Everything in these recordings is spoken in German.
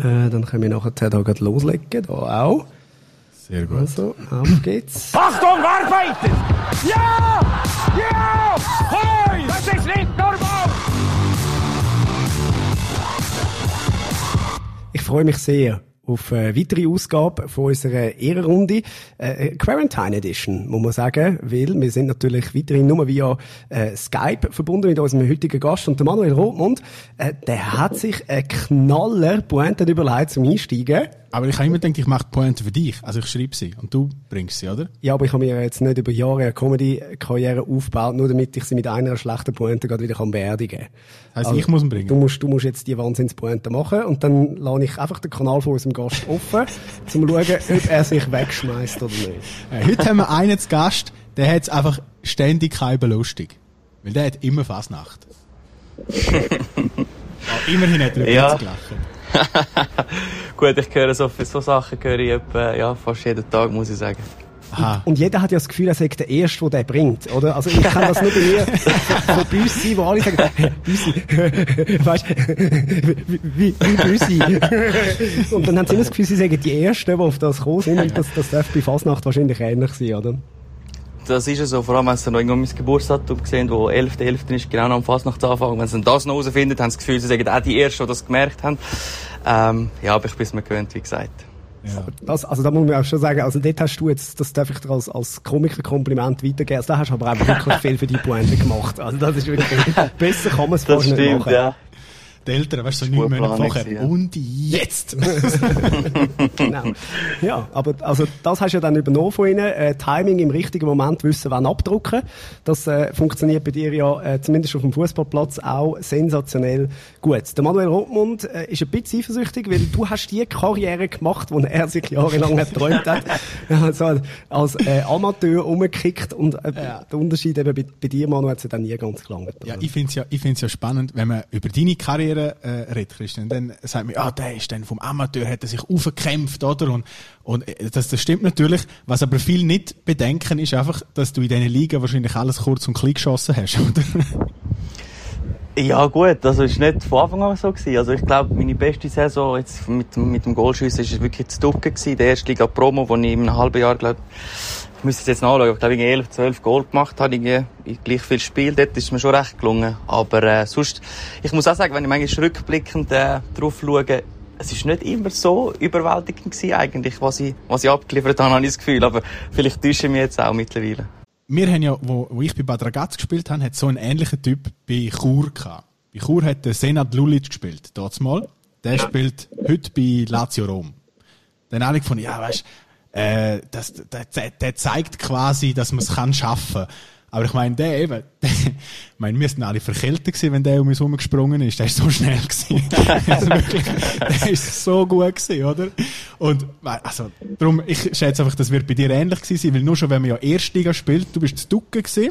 Äh, dann können wir nachher da gerade loslegen, da auch. Sehr gut. Also, auf geht's. Achtung, arbeiten! Ja! Ja! Hey! Das ist nicht normal! Ich freue mich sehr auf eine weitere Ausgabe von unserer Ehrenrunde. Äh, Quarantine Edition, muss man sagen, weil wir sind natürlich weiterhin nur via äh, Skype verbunden mit unserem heutigen Gast und der Manuel Rothmund, äh, der hat sich einen Knaller Pointe überlegt zum Einsteigen. Aber ich habe immer gedacht, ich mache die Pointe für dich. Also ich schreibe sie und du bringst sie, oder? Ja, aber ich habe mir jetzt nicht über Jahre eine Comedy-Karriere aufgebaut, nur damit ich sie mit einer schlechten Pointe gerade wieder kann beerdigen kann. Heißt, ich muss ihn bringen? Du musst, du musst jetzt die Wahnsinnspointe machen und dann lasse ich einfach den Kanal von unserem Gast offen, um zu schauen, ob er sich wegschmeißt oder nicht. Äh, heute haben wir einen zu Gast, der hat einfach ständig keine lustig. Weil der hat immer Fasnacht. oh, immerhin hat er über Ja. gelacht. Gut, ich höre so, so Sachen höre ich etwa, ja, fast jeden Tag, muss ich sagen. Aha. Und jeder hat ja das Gefühl, er sei der Erste, der den bringt, oder? Also ich kann das nur bei mir von Büssi wo alle sagen, hey, Büssi, weißt wie, wie, wie Büssi. Und dann haben sie immer das Gefühl, sie sagen die Ersten, die auf das gekommen sind, und das, das darf bei Fasnacht wahrscheinlich ähnlich sein, oder? Das ist ja so, vor allem wenn sie noch irgendwo mein Geburtsdatum sehen, wo 11.11. 11. ist, genau noch am Fastnachtsanfang. Wenn sie dann das noch herausfinden, haben sie das Gefühl, sie sagen auch die Ersten, die das gemerkt haben. Ähm, ja, aber ich bin es mir gewöhnt, wie gesagt. Ja. Das, also da muss man auch schon sagen, also dort hast du jetzt, das darf ich dir als, als Komiker-Kompliment weitergeben, also da hast du aber auch wirklich viel für die Pointe gemacht. Also das ist wirklich, besser kann man es fast nicht stimmt, machen. ja. Die Eltern, weißt du, so neun Monate vorher. ja. Und jetzt! Genau. Ja, aber also das hast du ja dann übernommen von ihnen. Äh, Timing im richtigen Moment wissen, wann abdrucken. Das äh, funktioniert bei dir ja äh, zumindest auf dem Fußballplatz auch sensationell gut. Der Manuel Rothmund äh, ist ein bisschen eifersüchtig, weil du hast die Karriere gemacht, die er sich jahrelang geträumt hat. Also als äh, Amateur umgekickt und äh, der Unterschied eben bei, bei dir, Manuel, hat es ja dann nie ganz gelangt. Ja, ich find's ja, ich find's ja spannend, wenn man über deine Karriere äh, redet, Christian. Dann sagt man, ja, der ist dann vom Amateur, hat er sich aufgekämpft, oder? Und, und äh, das, das stimmt natürlich. Was aber viel nicht bedenken ist einfach, dass du in diesen Liga wahrscheinlich alles kurz und klein geschossen hast, oder? Ja gut, also ist nicht von Anfang an so gewesen. Also ich glaube, meine beste Saison jetzt mit, dem- mit dem Goalschiessen ist wirklich zu Ducken gewesen. Erste Liga Promo, wo ich in einem halben Jahr, glaube ich müsste jetzt nachschauen, ich glaube, ich 11, 12 Goal gemacht habe, irgendwie in gleich viel Spiel. Dort ist mir schon recht gelungen. Aber äh, sonst, ich muss auch sagen, wenn ich manchmal rückblickend äh, drauf schaue, es ist nicht immer so überwältigend gewesen eigentlich, was ich, was ich abgeliefert habe, habe ich das Gefühl. Aber vielleicht täusche ich mich jetzt auch mittlerweile. Wir haben ja, wo, wo ich bei Bad Ragaz gespielt habe, hat so einen ähnlichen Typ bei Chur gehabt. Bei Chur hat der Senat Lulic gespielt, dort mal. Der spielt heute bei Lazio Rom. Dann habe ich gefunden, ja, weißt, äh, das, der, der, der zeigt quasi, dass man es kann schaffen. Aber ich meine, der eben, der, ich meine, wir sind alle verkältet gewesen, wenn der um uns herumgesprungen ist. Der ist so schnell gewesen. also wirklich, der ist so gut gewesen, oder? Und, also, darum, ich schätze einfach, das wird bei dir ähnlich gewesen sein, weil nur schon, wenn man ja Erstliga spielt, du bist zu Ducken gewesen.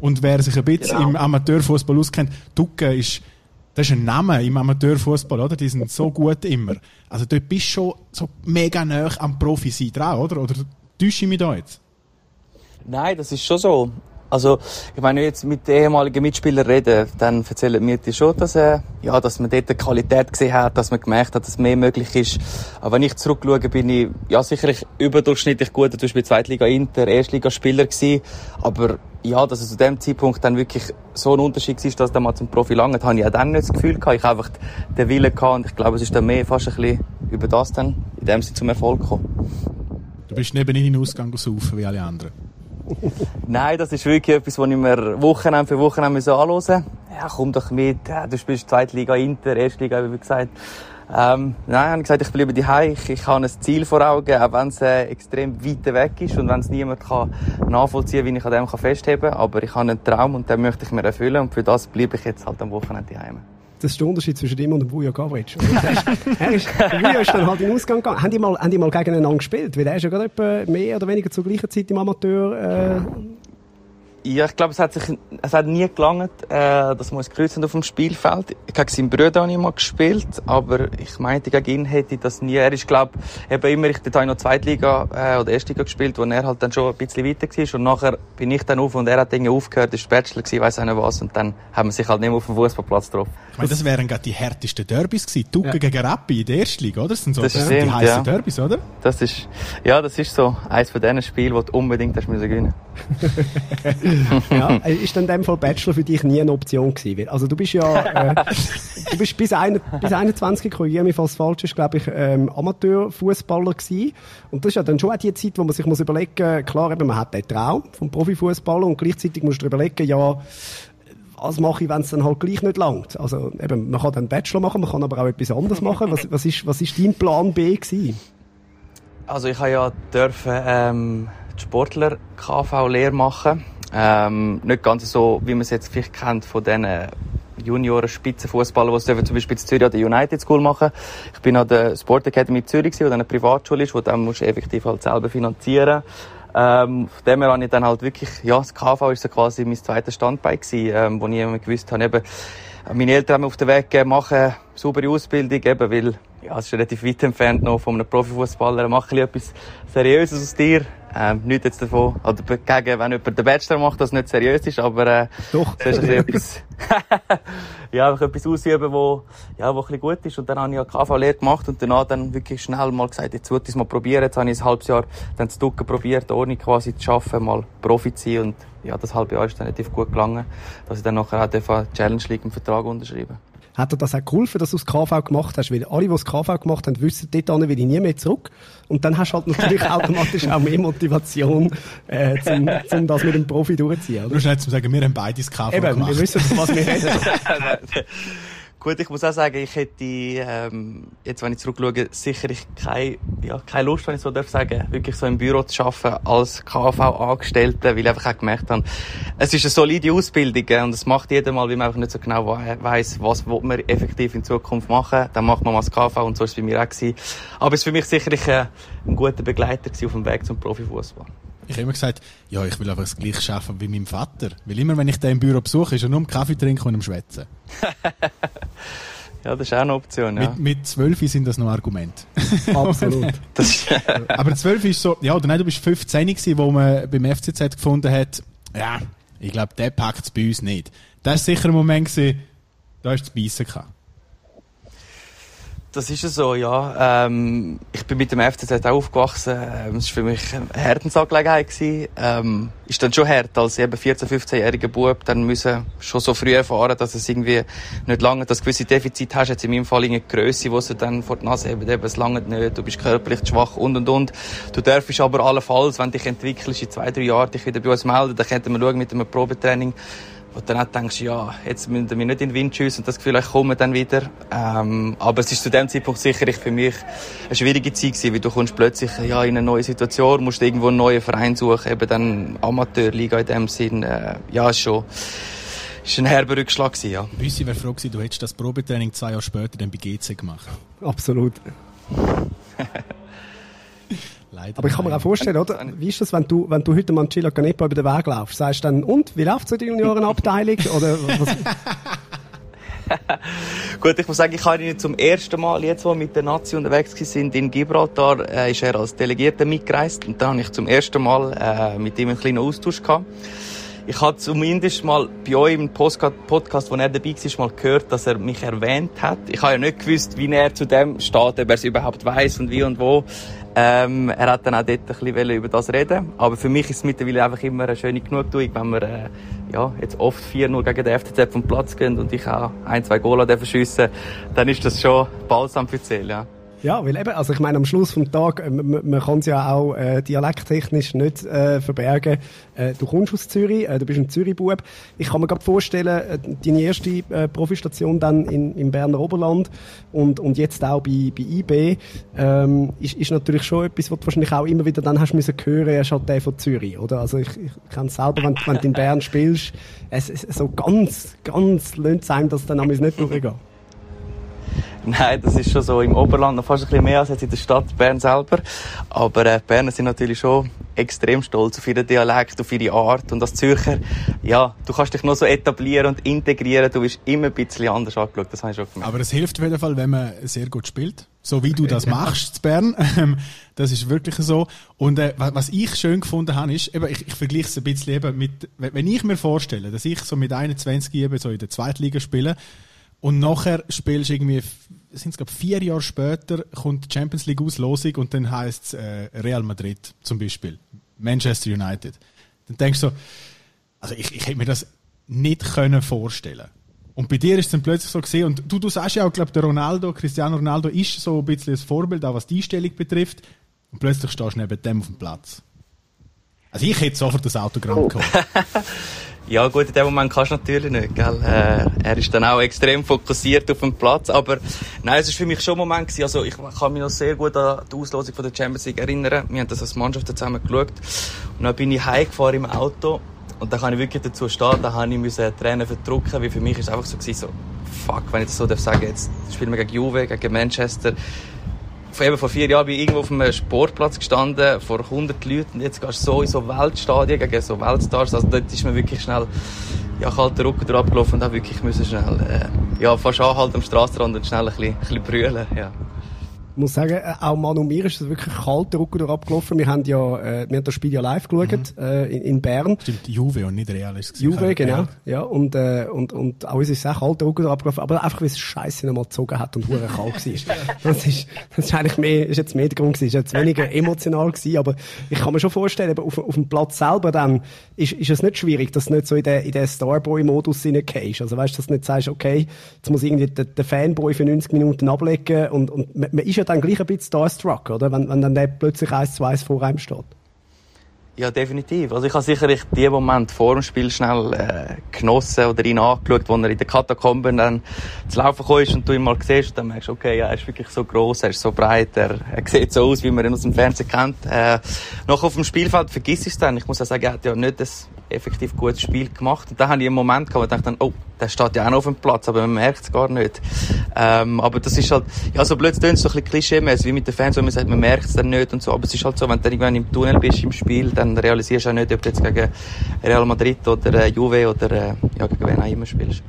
Und wer sich ein bisschen Genau. im Amateurfußball auskennt, Ducken ist, das ist ein Name im Amateurfußball, oder? Die sind so gut immer. Also dort bist du schon so mega nah am Profi sein dran, oder? Oder täusche ich mich da jetzt? Nein, das ist schon so. Also, ich meine, wenn ich jetzt mit den ehemaligen Mitspielern rede, dann erzählen mir die schon, dass, äh, ja, dass man dort die Qualität gesehen hat, dass man gemerkt hat, dass mehr möglich ist. Aber wenn ich zurückschaue, bin ich, ja, sicherlich überdurchschnittlich gut, zum Beispiel Zweitliga Inter, Erstligaspieler gewesen. Aber, ja, dass es zu dem Zeitpunkt dann wirklich so ein Unterschied war, dass dann mal zum Profi langt, habe ich auch dann nicht das Gefühl gehabt. Ich habe einfach den Willen gehabt und ich glaube, es ist dann mehr fast ein bisschen über das dann, in dem Sinne zum Erfolg gekommen. Du bist neben in den Ausgang saufen wie alle anderen. Nein, das ist wirklich etwas, was ich mir Wochenende für Wochenende anhören musste. Ja, komm doch mit. Du spielst Zweitliga Inter, Erstliga, wie gesagt. Ähm, nein, habe ich gesagt, ich bleibe daheim. Ich, ich habe ein Ziel vor Augen, auch wenn es äh, extrem weit weg ist und wenn es niemand kann nachvollziehen kann, wie ich an dem kann festheben kann. Aber ich habe einen Traum und den möchte ich mir erfüllen und für das bleibe ich jetzt halt am Wochenende daheim. Das ist der Unterschied zwischen ihm und dem Vujo Gavric. Er ist, ist, dann halt in den Ausgang gegangen. Haben die mal, haben die mal gegeneinander gespielt? Weil er ist ja gerade mehr oder weniger zur gleichen Zeit im Amateur, äh, Ja, ich glaube, es hat sich, es hat nie gelangt, äh, dass wir uns kreuzen auf dem Spielfeld. Gegen seinen Bruder habe ich mal gespielt, aber ich meinte, gegen ihn hätte ich das nie. Er ist, glaube eben immer, ich, habe noch Zweitliga, äh, oder Erstliga gespielt, wo er halt dann schon ein bisschen weiter war. Und nachher bin ich dann auf und er hat Dinge aufgehört, ist Bachelor gewesen, weiss auch nicht was. Und dann haben wir sich halt nicht mehr auf dem Fußballplatz getroffen. Ich meine, das wären gerade die härtesten Derbys gewesen. Tucke Ja. gegen Rappi in der ersten Liga, oder? Das sind so Das die, stimmt, die heißen ja. Derbys, oder? Das ist, ja, das ist so eins von diesen Spielen, die du unbedingt hast müssen gewinnen. ja, äh, ist dann in dem Fall Bachelor für dich nie eine Option gewesen? Also du bist ja, äh, du bist bis, ein, bis 21, korrigiere mich, falls es falsch ist, glaube ich, ähm, Amateurfußballer gewesen. Und das ist ja dann schon auch die Zeit, wo man sich muss überlegen, klar, eben, man hat den Traum vom Profifußballer und gleichzeitig musst du dir überlegen, ja, was mache ich, wenn es dann halt gleich nicht langt? Also eben, man kann dann Bachelor machen, man kann aber auch etwas anderes machen. Was, was ist, was ist dein Plan B gewesen? Also ich habe ja dürfen ähm, Sportler KV-Lehre machen. Ähm, nicht ganz so, wie man es jetzt vielleicht kennt von diesen Junioren Spitzenfußballern, die es zum Beispiel in Zürich an der United School machen. Ich bin an der Sport Academy in Zürich, gewesen, dann eine Privatschule ist, wo dann musst du effektiv halt selber finanzieren. Ähm, von dem her habe ich dann halt wirklich, ja, das KV ist so quasi mein zweites Standbein gewesen, ähm, wo ich immer gewusst habe, eben, meine Eltern haben mir auf den Weg gegeben, machen saubere Ausbildung, eben, weil, ja, es ist relativ weit entfernt noch von einem Profifußballer, mach ein bisschen etwas Seriöses aus dir. Ähm, nicht jetzt davon, oder gegen, wenn jemand den Bachelor macht, das nicht seriös ist, aber, äh, Doch. das ist etwas, ja, einfach etwas ausüben, wo, ja, wo ein bisschen gut ist. Und dann habe ich ja KV-Lehre gemacht und danach dann wirklich schnell mal gesagt, jetzt wollte ich es mal probieren. Jetzt habe ich ein halbes Jahr dann zu Ducken probiert, ohne quasi zu arbeiten, mal Profi zu sein. Und ja, das halbe Jahr ist dann relativ gut gelangen, dass ich dann nachher auch Challenge League einen Vertrag unterschreiben Hat dir das auch geholfen, dass du das KV gemacht hast? Weil alle, die das KV gemacht haben, wissen, dort hin will ich nie mehr zurück. Und dann hast du halt natürlich automatisch auch mehr Motivation, äh, zum, zum das mit dem Profi durchzuziehen. Oder? Nur schnell zu sagen, wir haben beide das KV Eben, gemacht. wir wissen, von was wir reden. Gut, ich muss auch sagen, ich hätte, ähm, jetzt wenn ich zurückschaue, sicherlich keine, ja, keine Lust, wenn ich so darf sagen, wirklich so im Büro zu arbeiten als KV-Angestellter, weil ich einfach auch gemerkt habe, es ist eine solide Ausbildung äh, und es macht jeder mal, weil man einfach nicht so genau we- weiss, was man effektiv in Zukunft machen. Dann macht man mal das KV und so ist es bei mir auch gewesen. Aber es war für mich sicherlich äh, ein guter Begleiter auf dem Weg zum Profifußball. Ich habe immer gesagt, ja, ich will einfach das gleiche arbeiten wie mein Vater. Weil immer, wenn ich den im Büro besuche, ist er nur am Kaffee trinken und am Schwätzen. Ja, das ist auch eine Option, ja. Mit, mit 12 sind das noch Argumente. Absolut. Das ist, Aber 12 ist so, ja, oder nein, du bist 15 gewesen, wo man beim FCZ gefunden hat, ja, ich glaube, der packt es bei uns nicht. Das ist sicher ein Moment gewesen, da du zu beißen gehabt. Das ist es so, ja. Ähm, ich bin mit dem FCZ auch aufgewachsen. Ähm, es war für mich eine Herzensangelegenheit. Ähm, ist dann schon hart, als eben 14-, 15-jähriger Bub dann müssen schon so früh erfahren, dass es irgendwie nicht lange, dass gewisse Defizite hast. Jetzt in meinem Fall eine Größe, die sie dann vor die Nase haben, eben, es lange nicht, du bist körperlich schwach und und und. Du darfst aber allenfalls, wenn dich entwickelst, in zwei, drei Jahren dich wieder bei uns melden, dann könnten wir schauen mit einem Probetraining, wo du dann auch denkst, ja, jetzt müssen wir nicht in den Wind schiessen und das Gefühl, ich komme dann wieder. Ähm, aber es ist zu dem Zeitpunkt sicherlich für mich eine schwierige Zeit gewesen, weil du kommst plötzlich ja, in eine neue Situation, musst irgendwo einen neuen Verein suchen, eben dann Amateurliga in dem Sinn. Äh, ja, ist schon ist ein herber Rückschlag gewesen, ja. Büssi wäre froh gewesen, du hättest das Probetraining zwei Jahre später dann bei GC gemacht. Absolut. Leider. Aber ich kann mir auch vorstellen, oder? Wie ist das, wenn du, wenn du heute mal Chila Canepa über den Weg laufst? Sagst du dann, und, wie läuft so die Juniorenabteilung? Oder was? Gut, ich muss sagen, ich habe ihn zum ersten Mal, jetzt, wo wir mit der Nazi unterwegs sind in Gibraltar, äh, ist er als Delegierter mitgereist und dann habe ich zum ersten Mal äh, mit ihm einen kleinen Austausch gehabt. Ich habe zumindest mal bei euch im Podcast, wo er dabei war, mal gehört, dass er mich erwähnt hat. Ich habe ja nicht gewusst, wie er zu dem steht, ob er es überhaupt weiß und wie und wo. Ähm, er hat dann auch dort ein bisschen über das reden. Aber für mich ist es mittlerweile einfach immer eine schöne Genugtuung, wenn wir äh, ja, jetzt oft 4-0 gegen den FCZ vom Platz gehen und ich auch ein, zwei dürfen schiessen, dann ist das schon balsam für die Seele, ja. Ja, weil eben, also ich meine, am Schluss vom Tag, äh, man, man kann es ja auch äh, dialekttechnisch nicht äh, verbergen. Äh, du kommst aus Zürich, äh, du bist ein Zürich-Bub. Ich kann mir gerade vorstellen, äh, deine erste äh, Profistation dann in, im Berner Oberland und, und jetzt auch bei, bei IB, ähm, ist, ist natürlich schon etwas, was du wahrscheinlich auch immer wieder dann hast müssen hören, er ist halt der von Zürich, oder? Also ich, ich kenne es selber, wenn, wenn du in Bern spielst, es, es so ganz, ganz lönt es einem, dass dann amigs nicht durchgeht. Nein, das ist schon so im Oberland noch fast ein bisschen mehr als jetzt in der Stadt Bern selber. Aber äh, Berner sind natürlich schon extrem stolz auf ihren Dialekt, auf ihre Art. Und als Zürcher, ja, du kannst dich noch so etablieren und integrieren. Du bist immer ein bisschen anders angeschaut. Das habe ich schon gemerkt. Aber es hilft auf jeden Fall, wenn man sehr gut spielt. So wie du das machst, in Bern. Ähm, das ist wirklich so. Und äh, was ich schön gefunden habe, ist, eben, ich, ich vergleiche es ein bisschen eben mit, wenn ich mir vorstelle, dass ich so mit 21 eben so in der Zweitliga spiele und nachher spielst du irgendwie, sind es vier Jahre später, kommt die Champions League Auslosung und dann heißt es äh, Real Madrid zum Beispiel, Manchester United. Dann denkst du so, also ich, ich hätte mir das nicht können vorstellen und bei dir ist es dann plötzlich so gesehen, und du, du sagst ja auch, glaube der Ronaldo, Cristiano Ronaldo ist so ein bisschen das Vorbild, auch was die Einstellung betrifft, und plötzlich stehst du neben dem auf dem Platz. Also ich hätte sofort das Autogramm Oh. geholt. Ja gut, in dem Moment kannst du natürlich nicht, gell? Äh, er ist dann auch extrem fokussiert auf dem Platz, aber nein, es ist für mich schon ein Moment gewesen. Also ich kann mich noch sehr gut an die Auslosung von der Champions League erinnern. Wir haben das als Mannschaft zusammen geschaut und dann bin ich heimgefahren im Auto und da kann ich wirklich dazu stehen, da habe ich müssen Tränen verdrücken, weil für mich ist es einfach so gewesen, so fuck, wenn ich das so darf sagen, jetzt spielen wir gegen Juve, gegen Manchester. Eben vor vier Jahren bin ich irgendwo auf einem Sportplatz gestanden, vor 100 Leuten. Und jetzt gehst du so in so Weltstadien gegen so Weltstars. Also dort ist mir wirklich schnell, ja, kalter Rücken durch abgelaufen und auch wirklich müssen schnell, äh, ja, fast anhalten am Strassenrand und schnell ein bisschen, ein bisschen brüllen, ja. Ich muss sagen, äh, auch Manu mir ist es wirklich kalt der Rücken durch abgelaufen. Wir haben ja, äh, wir haben das Spiel ja live geschaut, äh, in, in Bern. Stimmt, Juve und nicht Real ist es gewesen. Juve, genau. Ja, und, äh, und, und auch uns ist es auch kalt der Rücken durch abgelaufen. Aber einfach, weil es Scheiße nochmal gezogen hat und hure kalt war. Das ist, das ist eigentlich mehr, ist jetzt mehr der Grund gewesen. Ist jetzt weniger emotional gewesen. Aber ich kann mir schon vorstellen, eben auf, auf dem Platz selber dann, ist, ist es nicht schwierig, dass du nicht so in den, in den Starboy-Modus hineingehst. Also weißt du, dass du nicht sagst, okay, jetzt muss irgendwie der, der Fanboy für 90 Minuten ablegen und, und man, man ist ja dann gleich ein bisschen starstruck, oder? Wenn, wenn dann der plötzlich eins zu eins vor einem steht. Ja, definitiv. Also ich habe sicherlich die Moment vor dem Spiel schnell äh, genossen oder ihn angeschaut, wo er in den Katakomben dann zu laufen ist und du ihn mal siehst und dann merkst okay, ja, er ist wirklich so groß, er ist so breit, er, er sieht so aus, wie man ihn aus dem Fernsehen kennt. Äh, noch auf dem Spielfeld vergiss ich es dann. Ich muss auch sagen, er hat ja nicht ein effektiv gutes Spiel gemacht. Und da habe ich einen Moment gehabt, wo ich dachte, dann, oh, der steht ja auch noch auf dem Platz, aber man merkt es gar nicht. Ähm, aber das ist halt, ja, so blöd tönt so ein bisschen klischee wie mit den Fans, wo man sagt, man merkt es dann nicht und so. Aber es ist halt so, wenn du dann irgendwann im Tunnel bist im Spiel, dann realisierst du auch nicht, ob du jetzt gegen Real Madrid oder äh, Juve oder äh, ja, gegen wen auch immer spielst.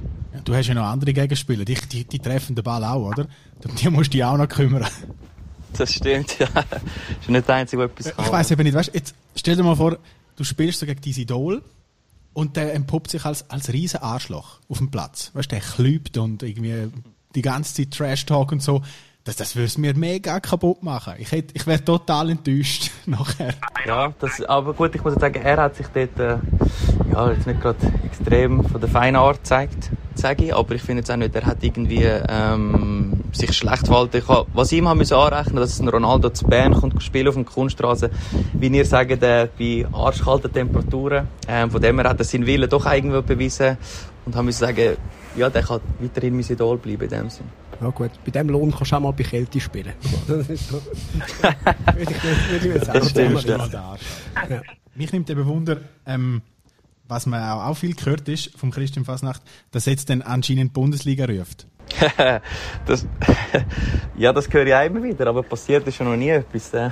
Du hast ja noch andere Gegenspieler, die, die, die treffen den Ball auch, oder? Um die musst du dich auch noch kümmern. Das stimmt, ja. Das ist nicht der Einzige, der etwas kann. Ich weiss eben nicht, weißt, jetzt stell dir mal vor, du spielst so gegen dein Idol und der entpuppt sich als, als riesen Arschloch auf dem Platz. Weißt, der klübt und irgendwie die ganze Zeit Trash-Talk und so. Das, das würde es mir mega kaputt machen. Ich, hätt- ich wäre total enttäuscht nachher. Ja, das, aber gut, ich muss sagen, er hat sich dort, äh, ja, jetzt nicht gerade extrem von der feinen Art gezeigt, sage ich, aber ich finde jetzt auch nicht, er hat irgendwie, ähm, sich schlecht verhalten. Ich hab, was ich ihm haben müssen anrechnen, dass ein Ronaldo zu Bern kommt spielen auf dem Kunststraße, wie ihr sagt, äh, bei arschkalten Temperaturen, ähm, von dem her hat er seinen Willen doch irgendwo bewiesen und haben müssen sagen, ja, der kann weiterhin mein Idol bleiben in dem Sinn. Ja gut, bei dem Lohn kannst du auch mal bei Kälte spielen. Das ist so. würde ich würde ich. Das stimmt, ja. mal der Arsch. Mich nimmt eben Wunder, ähm, was man auch, auch viel gehört ist vom Christian Fasnacht, dass jetzt dann anscheinend die Bundesliga ruft. Das, ja, das höre ich auch immer wieder, aber passiert ist ja noch nie etwas. äh.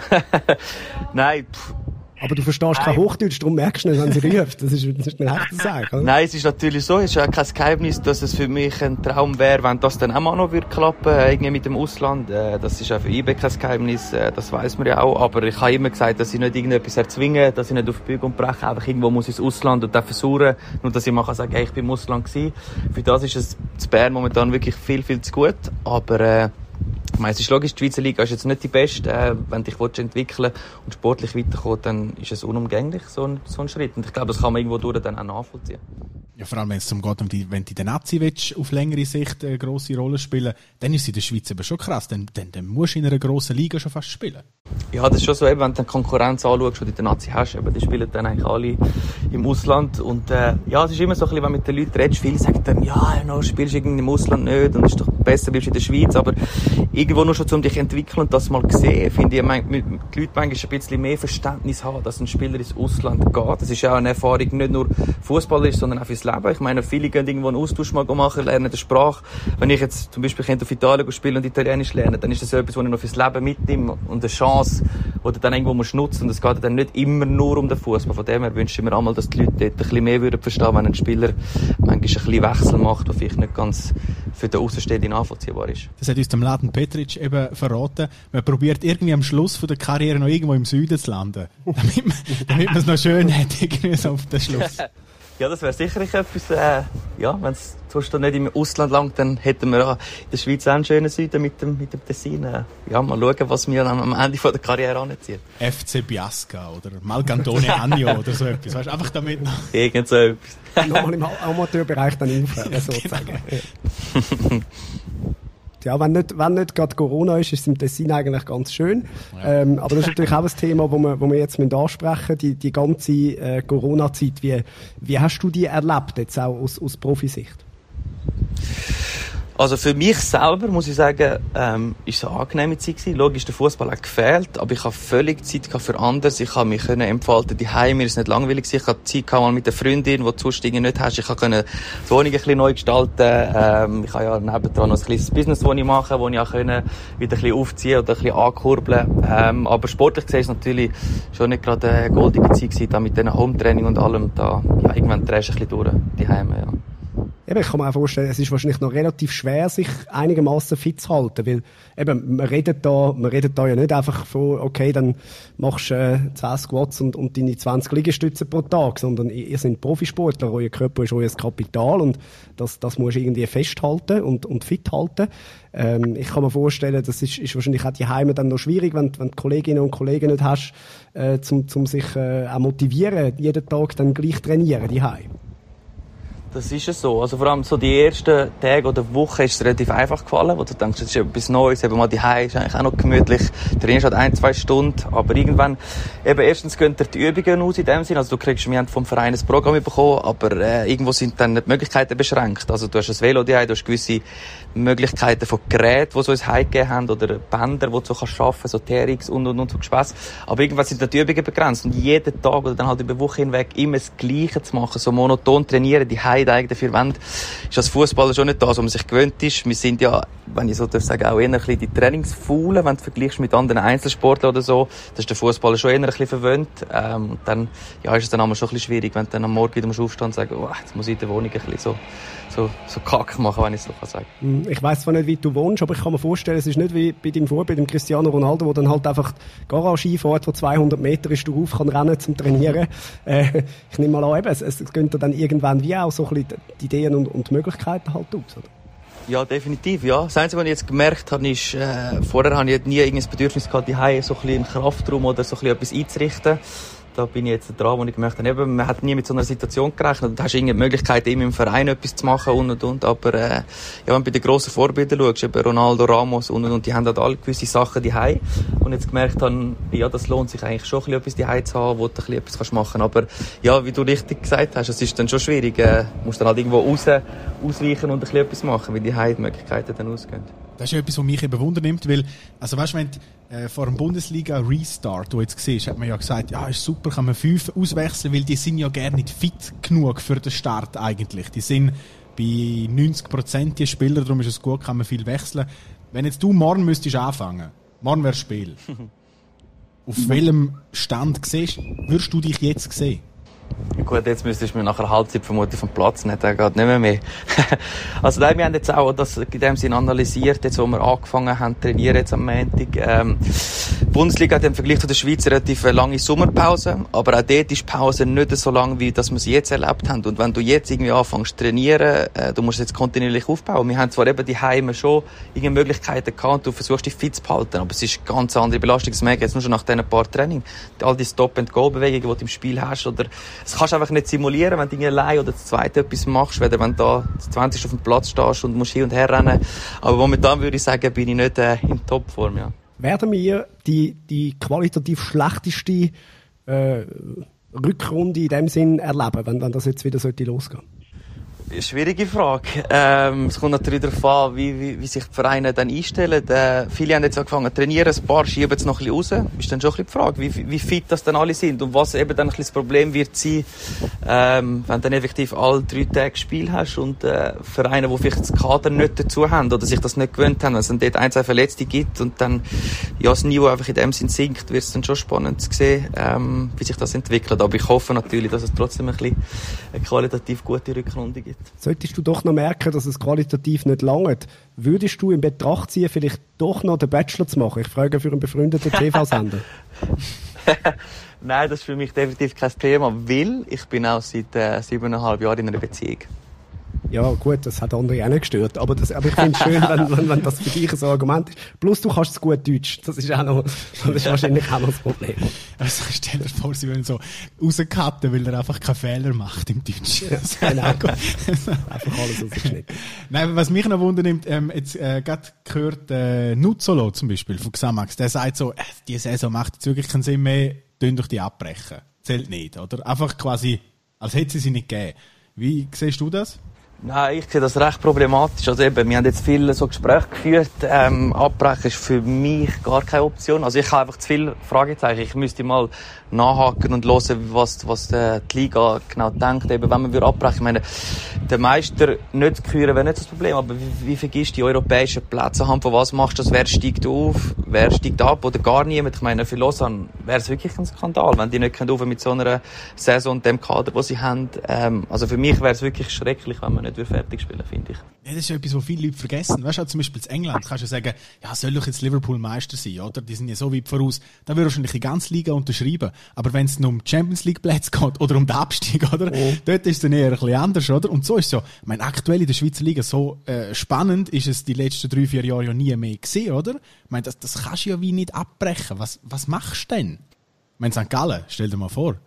Nein, pff, Aber du verstehst kein Hochdeutsch, darum merkst du nicht, wenn sie ruft. Das ist, das ist mir echt zu sagen. Oder? Nein, es ist natürlich so, es ist ja kein Geheimnis, dass es für mich ein Traum wäre, wenn das dann auch noch würde klappen, äh, irgendwie mit dem Ausland. Äh, Das ist auch für IB kein Geheimnis, äh, das weiß man ja auch. Aber ich habe immer gesagt, dass ich nicht irgendetwas erzwinge, dass ich nicht auf Bügel und breche, einfach irgendwo muss ich ins Ausland und dann versuchen, nur dass ich mal kann sagen, hey, ich bin im Ausland gewesen. Für das ist es zu Bern momentan wirklich viel, viel zu gut. Aber, äh, ich es ist logisch, die Schweizer Liga ist jetzt nicht die beste. Äh, wenn dich willst entwickeln und sportlich weiterkommen, dann ist es unumgänglich, so ein, so ein Schritt. Und ich glaube, das kann man irgendwo durch dann auch nachvollziehen. Ja, vor allem, wenn es zum geht, um die, wenn du in der Nazi auf längere Sicht eine grosse Rolle spielen, dann ist es in der Schweiz aber schon krass. Dann, dann, dann musst du in einer grossen Liga schon fast spielen. Ja, das ist schon so, eben, wenn du die Konkurrenz anschaust, die du Nazi hast, eben, die spielen dann eigentlich alle im Ausland. Und, äh, ja, es ist immer so ein bisschen, wenn du mit den Leuten redest, viele sagen dann, ja, no, spielst irgendwie im Ausland nicht und es ist doch besser, bleibst in der Schweiz. Aber irgendwo nur schon, um dich zu entwickeln und das mal sehen, finde ich, die Leute manchmal ein bisschen mehr Verständnis haben, dass ein Spieler ins Ausland geht. Das ist ja auch eine Erfahrung, nicht nur Fußballer ist, sondern auch fürs Leben. Ich meine, viele gehen irgendwo einen Austausch mal machen, lernen die Sprache. Wenn ich jetzt zum Beispiel auf Italien spiele und Italienisch lerne, dann ist das etwas, was ich noch fürs Leben mitnehme und eine Chance, die du dann irgendwo musst nutzen. Und es geht dann nicht immer nur um den Fußball. Von dem her wünsche ich mir einmal, dass die Leute dort ein bisschen mehr würden verstehen, wenn ein Spieler manchmal ein bisschen Wechsel macht, der vielleicht nicht ganz für den Außenstehenden nachvollziehbar ist. Das hat uns der Mladen Petric eben verraten. Man probiert irgendwie am Schluss von der Karriere noch irgendwo im Süden zu landen. Damit man, damit man es noch schön hat, irgendwie so auf den Schluss. Ja, das wäre sicherlich etwas, äh, ja, wenn es sonst nicht im Ausland langt, dann hätten wir in der Schweiz auch einen schönen Süden mit dem, mit dem Tessin. Äh, ja, mal schauen, was wir am Ende von der Karriere anziehen. FC Biasca oder Malgantone Agno oder so etwas, weißt einfach damit Irgend so etwas. Nochmal im Amateurbereich dann sozusagen. Genau. Ja, wenn nicht, wenn nicht gerade Corona ist, ist es im Tessin eigentlich ganz schön. Ja. Ähm, aber das ist natürlich auch ein Thema, wo wir, wo wir jetzt ansprechen die, die ganze äh, Corona-Zeit. Wie, wie hast du die erlebt, jetzt auch aus, aus Profisicht? Also für mich selber muss ich sagen, ähm, ist es eine angenehme Zeit gewesen. Logisch, der Fußball hat gefehlt, aber ich habe völlig Zeit für anderes. Ich habe mich können entfalten die Heim, mir ist nicht langweilig gewesen. Ich habe Zeit gehabt, mal mit der Freundin, die du sonst nicht hast. Ich konnte die Wohnung ein bisschen neu gestalten. Ähm, ich habe ja nebendran noch ein kleines Business, das ich mache, wo ich auch können wieder ein bisschen aufziehen oder ein bisschen ankurbeln. Ähm, aber sportlich gesehen ist es natürlich schon nicht gerade eine goldige Zeit gewesen, da mit diesen Home-Training und allem. Da, ja, irgendwann drehst du ein bisschen durch, die Heime, ja. Eben, ich kann mir auch vorstellen, es ist wahrscheinlich noch relativ schwer, sich einigermaßen fit zu halten, weil eben, man redet da, man redet da ja nicht einfach von, okay, dann machst du äh, 10 Squats und, und deine 20 Liegestütze pro Tag, sondern ihr seid Profisportler, euer Körper ist euer Kapital und das, das musst du irgendwie festhalten und, und fit halten. Ähm, ich kann mir vorstellen, das ist, ist wahrscheinlich auch die Heime dann noch schwierig, wenn, wenn du Kolleginnen und Kollegen nicht hast, äh, zum, zum sich äh, auch motivieren, jeden Tag dann gleich trainieren, die Heime. Das ist es so. Also vor allem so die ersten Tage oder Wochen ist es relativ einfach gefallen, wo du denkst, das ist etwas Neues, eben mal die ist eigentlich auch noch gemütlich, trainierst halt ein, zwei Stunden, aber irgendwann, eben erstens gehen dir die Übungen aus in dem Sinn, also du kriegst, wir haben vom Verein ein Programm bekommen, aber äh, irgendwo sind dann die Möglichkeiten beschränkt. Also du hast ein Velo die du hast gewisse Möglichkeiten von Geräten, die so ins Heim gegeben haben, oder Bänder, die du so kannst schaffen, so TRX und und und so Gespäss. Aber irgendwann sind die Übungen begrenzt und jeden Tag oder dann halt über Woche hinweg immer das Gleiche zu machen, so monoton trainieren, die Eigenen vier Wände, ist als Fußballer schon nicht das, was man sich gewöhnt ist. Wir sind ja, wenn ich so darf sagen, auch eher ein bisschen die Trainingsfaulen, wenn du vergleichst mit anderen Einzelsportlern oder so. Das ist der Fußballer schon eher ein bisschen verwöhnt. Ähm, und dann, ja, ist es dann einmal schon ein bisschen schwierig, wenn du dann am Morgen wieder aufstehen und sagen, oh, jetzt muss ich in der Wohnung ein bisschen so so, so Kack machen, wenn ich es so sagen kann. Ich weiss zwar nicht, wie du wohnst, aber ich kann mir vorstellen, es ist nicht wie bei deinem Vorbild, dem Cristiano Ronaldo, der dann halt einfach Garage einfährt, wo 200 Meter ist, du rauf kann rennen zum Trainieren. Äh, ich nehme mal an, eben, es, es gehen dann irgendwann wie auch so ein bisschen die Ideen und, und Möglichkeiten halt aus, oder? Ja, definitiv, ja. Das Einzige, was ich jetzt gemerkt habe, ist, äh, vorher habe ich nie irgendein Bedürfnis gehabt, die so ein bisschen im Kraftraum oder so ein bisschen etwas einzurichten da bin ich jetzt dran, wo ich habe, eben, man hat nie mit so einer Situation gerechnet. Du hast irgendwie Möglichkeit, immer im Verein etwas zu machen und und und. Aber äh, ja, wenn du bei den grossen Vorbildern schaust, eben Ronaldo, Ramos und und und, die haben halt alle gewisse Sachen daheim. Und jetzt gemerkt habe, ja, das lohnt sich eigentlich schon ein bisschen etwas daheim zu haben, wo du ein bisschen etwas machen kannst. Aber ja, wie du richtig gesagt hast, es ist dann schon schwierig. Äh, musst dann halt irgendwo raus, ausweichen und etwas machen, weil die Möglichkeiten dann ausgehen. Das ist etwas, was mich eben wundernimmt, weil, also weißt du, wenn äh, vor dem Bundesliga-Restart, du jetzt siehst, hat man ja gesagt, ja, ist super, kann man fünf auswechseln, weil die sind ja gar nicht fit genug für den Start eigentlich. Die sind bei 90 Prozent die Spieler, darum ist es gut, kann man viel wechseln. Wenn jetzt du morgen müsstest anfangen, morgen wäre Spiel. Auf welchem Stand siehst, würdest du dich jetzt sehen? Gut, jetzt müsstest du mir nach einer Halbzeit vermutlich vom Platz nehmen, dann geht nicht mehr mehr. also nein, wir haben jetzt auch das in dem Sinne analysiert, jetzt wo wir angefangen haben trainieren jetzt am Montag. Ähm, die Bundesliga hat im Vergleich zu der Schweiz relativ lange Sommerpause, aber auch dort ist die Pause nicht so lang, wie das wir sie jetzt erlebt haben. Und wenn du jetzt irgendwie anfängst zu trainieren, äh, du musst jetzt kontinuierlich aufbauen. Wir haben zwar eben die Heime schon irgendwelche Möglichkeiten gehabt und du versuchst dich fit zu behalten, aber es ist eine ganz andere Belastung. Das merke jetzt nur schon nach diesen paar Training. All die Stop-and-Go-Bewegungen, die du im Spiel hast, oder das kannst du einfach nicht simulieren, wenn du allein oder das zweite etwas machst, weder wenn du da 20 auf dem Platz stehst und musst hin und her rennen. Aber momentan würde ich sagen, bin ich nicht äh, in Topform, ja. Werden wir die, die qualitativ schlechteste äh, Rückrunde in dem Sinn erleben, wenn, wenn das jetzt wieder sollte losgehen? Schwierige Frage. Ähm, es kommt natürlich darauf an, wie, wie, wie sich die Vereine dann einstellen. Äh, viele haben jetzt angefangen zu trainieren, ein paar schieben es noch ein bisschen raus. Ist dann schon ein bisschen die Frage, wie, wie fit das dann alle sind und was eben dann ein bisschen das Problem wird sein, ähm, wenn dann effektiv alle drei Tage Spiel hast und äh, Vereine, die vielleicht das Kader nicht dazu haben oder sich das nicht gewöhnt haben, wenn es dann dort ein, zwei Verletzte gibt und dann ja, das Niveau einfach in dem Sinn sinkt, wird es dann schon spannend zu sehen, ähm, wie sich das entwickelt. Aber ich hoffe natürlich, dass es trotzdem ein bisschen eine qualitativ gute Rückrunde gibt. Solltest du doch noch merken, dass es qualitativ nicht langt, würdest du in Betracht ziehen, vielleicht doch noch den Bachelor zu machen? Ich frage für einen befreundeten TV-Sender. Nein, das ist für mich definitiv kein Thema, weil ich bin auch seit äh, siebeneinhalb Jahren in einer Beziehung. Ja, gut, das hat andere auch nicht gestört. Aber, das, aber ich finde es schön, wenn, wenn, wenn, das für dich ein Argument ist. Plus, du kannst es gut Deutsch. Das ist auch noch, das ist wahrscheinlich auch noch das Problem. Also, stell dir vor, sie wollen so rauscutten, weil er einfach keine Fehler macht im Deutsch. Ja, genau. einfach alles rausgeschnitten. Nein, was mich noch wundernimmt, ähm, jetzt, äh, gerade gehört, äh, Nuzzolo zum Beispiel von Xamax, der sagt so, äh, die Saison macht jetzt wirklich keinen Sinn mehr, tun durch die abbrechen. Zählt nicht, oder? Einfach quasi, als hätte sie sie nicht gegeben. Wie siehst du das? Nein, ich sehe das recht problematisch. Also eben, wir haben jetzt viele so Gespräche geführt. Ähm, abbrechen ist für mich gar keine Option. Also ich habe einfach zu viele Fragezeichen. Ich müsste mal nachhaken und hören, was, was die Liga genau denkt. Eben, wenn man abbrechen ich meine, der Meister nicht zu küren wäre nicht das Problem. Aber wie, wie vergisst die europäischen Plätze haben? Von was machst du das? Wer steigt auf? Wer steigt ab? Oder gar niemand? Ich meine, für Lausanne wäre es wirklich ein Skandal, wenn die nicht auf mit so einer Saison und dem Kader, den sie haben. Ähm, also für mich wäre es wirklich schrecklich, wenn man nicht fertig spielen, finde ich. Ja, das ist ja etwas, was viele Leute vergessen. Weißt du, zum Beispiel in England kannst du sagen, ja, soll doch jetzt Liverpool Meister sein, oder? Die sind ja so weit voraus. Da würde wahrscheinlich die ganze Liga unterschreiben. Aber wenn es um Champions League Plätze geht oder um den Abstieg, oder? Oh. Dort ist es dann eher ein bisschen anders, oder? Und so ist es ja. Ich meine, aktuell in der Schweizer Liga so äh, spannend ist es die letzten drei, vier Jahre ja nie mehr gesehen, oder? Ich meine, das, das kannst du ja wie nicht abbrechen. Was, was machst du denn? Ich meine, St. Gallen, stell dir mal vor,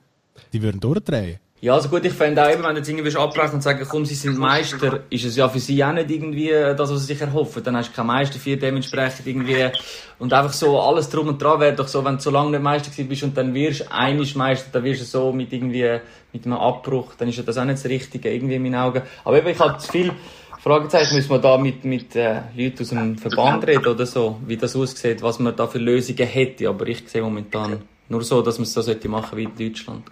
die würden durchdrehen. Ja, also gut, ich fände auch eben, wenn du jetzt irgendwie abbrechen und sagen, komm, sie sind Meister, ist es ja für sie auch nicht irgendwie das, was sie sich erhoffen. Dann hast du keinen Meister für dementsprechend irgendwie, und einfach so alles drum und dran wäre doch so, wenn du so lange nicht Meister gewesen bist und dann wirst einisch Meister, dann wirst du so mit irgendwie, mit einem Abbruch, dann ist ja das auch nicht das Richtige, irgendwie in meinen Augen. Aber eben, ich habe zu viel Fragezeichen, müssen wir da mit, mit, äh, Leuten aus dem Verband reden oder so, wie das aussieht, was man da für Lösungen hätte. Aber ich sehe momentan nur so, dass man es so sollte machen wie in Deutschland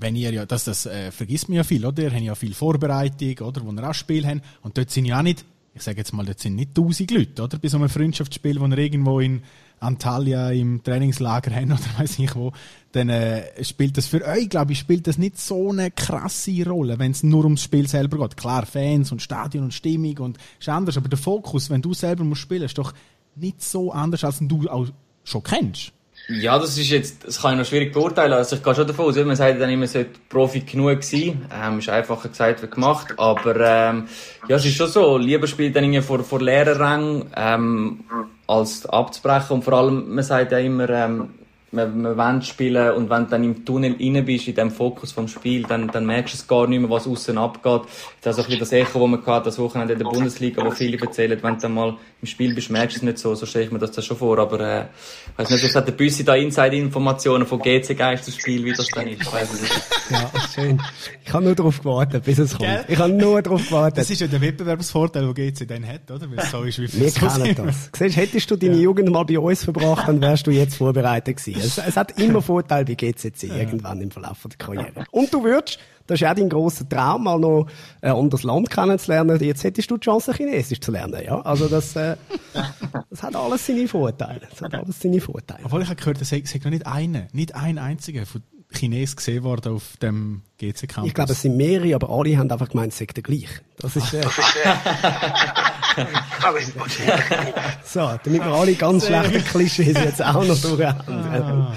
wenn ihr ja, das, das äh, vergisst man ja viel, oder? Ihr habt ja viel Vorbereitung, oder? Wo ihr auch Spiel haben. Und dort sind ja auch nicht, ich sage jetzt mal, dort sind nicht tausend Leute, oder? Bei so einem Freundschaftsspiel, wo ihr irgendwo in Antalya im Trainingslager haben oder weiß ich wo, dann äh, spielt das für euch, glaube ich, spielt das nicht so eine krasse Rolle, wenn es nur ums Spiel selber geht. Klar, Fans und Stadion und Stimmung und ist anders, aber der Fokus, wenn du selber musst spielen, ist doch nicht so anders, als du auch schon kennst. Ja, das ist jetzt, das kann ich noch schwierig beurteilen. Also ich gehe schon davon aus, man sagt dann immer, es sollte Profi genug sein. Ähm, ist einfacher gesagt wie gemacht. Aber, ähm, ja, es ist schon so. Lieber spielt dann irgendwie vor, vor leeren Rängen, ähm, als abzubrechen. Und vor allem, man sagt ja immer, ähm, man, man will spielen und wenn du dann im Tunnel rein bist, in dem Fokus vom Spiel, dann, dann merkst du es gar nicht mehr, was außen abgeht. Das ist auch ein bisschen das Echo, das man hatte, das Wochenende in der Bundesliga, wo viele erzählen, wenn du dann mal im Spiel bist, merkst du es nicht so, so stelle ich mir das dann schon vor, aber, äh, ich weiss nicht, was hat der Büssi da Inside-Informationen von GC Geisterspiel, wie das dann ist, ich weiss nicht. Ja, schön. Ich habe nur darauf gewartet, bis es kommt. Gell? Ich habe nur darauf gewartet. Das ist ja der Wettbewerbsvorteil, den GC dann hat, oder? Weil es so ist wie Wir kennen das. Siehst, hättest du deine ja. Jugend mal bei uns verbracht, dann wärst du jetzt vorbereitet gewesen. Es, es hat immer Vorteile bei GCC, ja. irgendwann im Verlauf der Karriere. Und du würdest, das ist auch dein grosser Traum, mal noch ein anderes Land kennenzulernen. Jetzt hättest du die Chance, Chinesisch zu lernen, ja. Also das, äh, das hat alles seine Vorteile. Das hat alles seine Vorteile. Obwohl ich habe gehört, es sagt noch nicht einen, nicht ein einziger von Chinesen gesehen worden auf dem GC Campus. Ich glaube, es sind mehrere, aber alle haben einfach gemeint, es sei der gleich. Das ist, äh, so, damit wir alle ganz schlechte Klischees jetzt auch noch durch ah.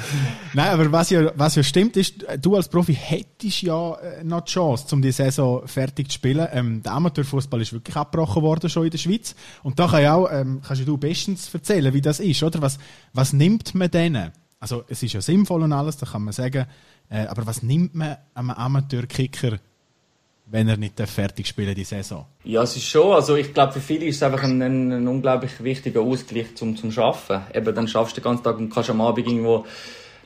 Nein, aber was ja, was ja stimmt, ist, du als Profi hättest ja äh, noch die Chance, um die Saison fertig zu spielen. Ähm, der Amateurfußball ist wirklich abgebrochen worden schon in der Schweiz. Und da kann ja auch, ähm, kannst du bestens erzählen, wie das ist, oder? Was, was nimmt man denen? Also, es ist ja sinnvoll und alles, da kann man sagen, äh, aber was nimmt man einem Amateurkicker wenn er nicht fertig spielen die Saison? Ja, es ist schon. Also ich glaube, für viele ist es einfach ein, ein, ein unglaublich wichtiger Ausgleich zum, zum Schaffen. Eben, dann schaffst du den ganzen Tag und kannst am Abend irgendwo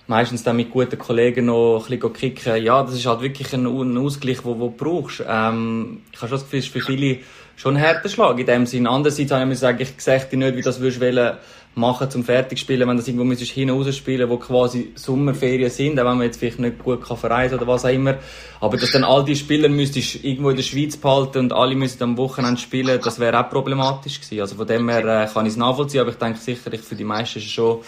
meistens dann mit guten Kollegen noch ein bisschen kicken. Ja, das ist halt wirklich ein, ein Ausgleich, wo, wo du brauchst. Ähm, ich habe schon das Gefühl, es ist für viele schon ein harter Schlag in dem Sinn. Andererseits habe ich mir gesagt, ich sehe nicht, wie das würdest wollen machen zum Fertigspielen, wenn das irgendwo müsstest hinaus spielen, wo quasi Sommerferien sind, auch wenn man jetzt vielleicht nicht gut kann verreisen oder was auch immer. Aber dass dann all die Spieler müsstest irgendwo in der Schweiz behalten und alle müssten am Wochenende spielen, das wäre auch problematisch gewesen. Also von dem her äh, kann ich es nachvollziehen, aber ich denke sicherlich für die meisten ist es schon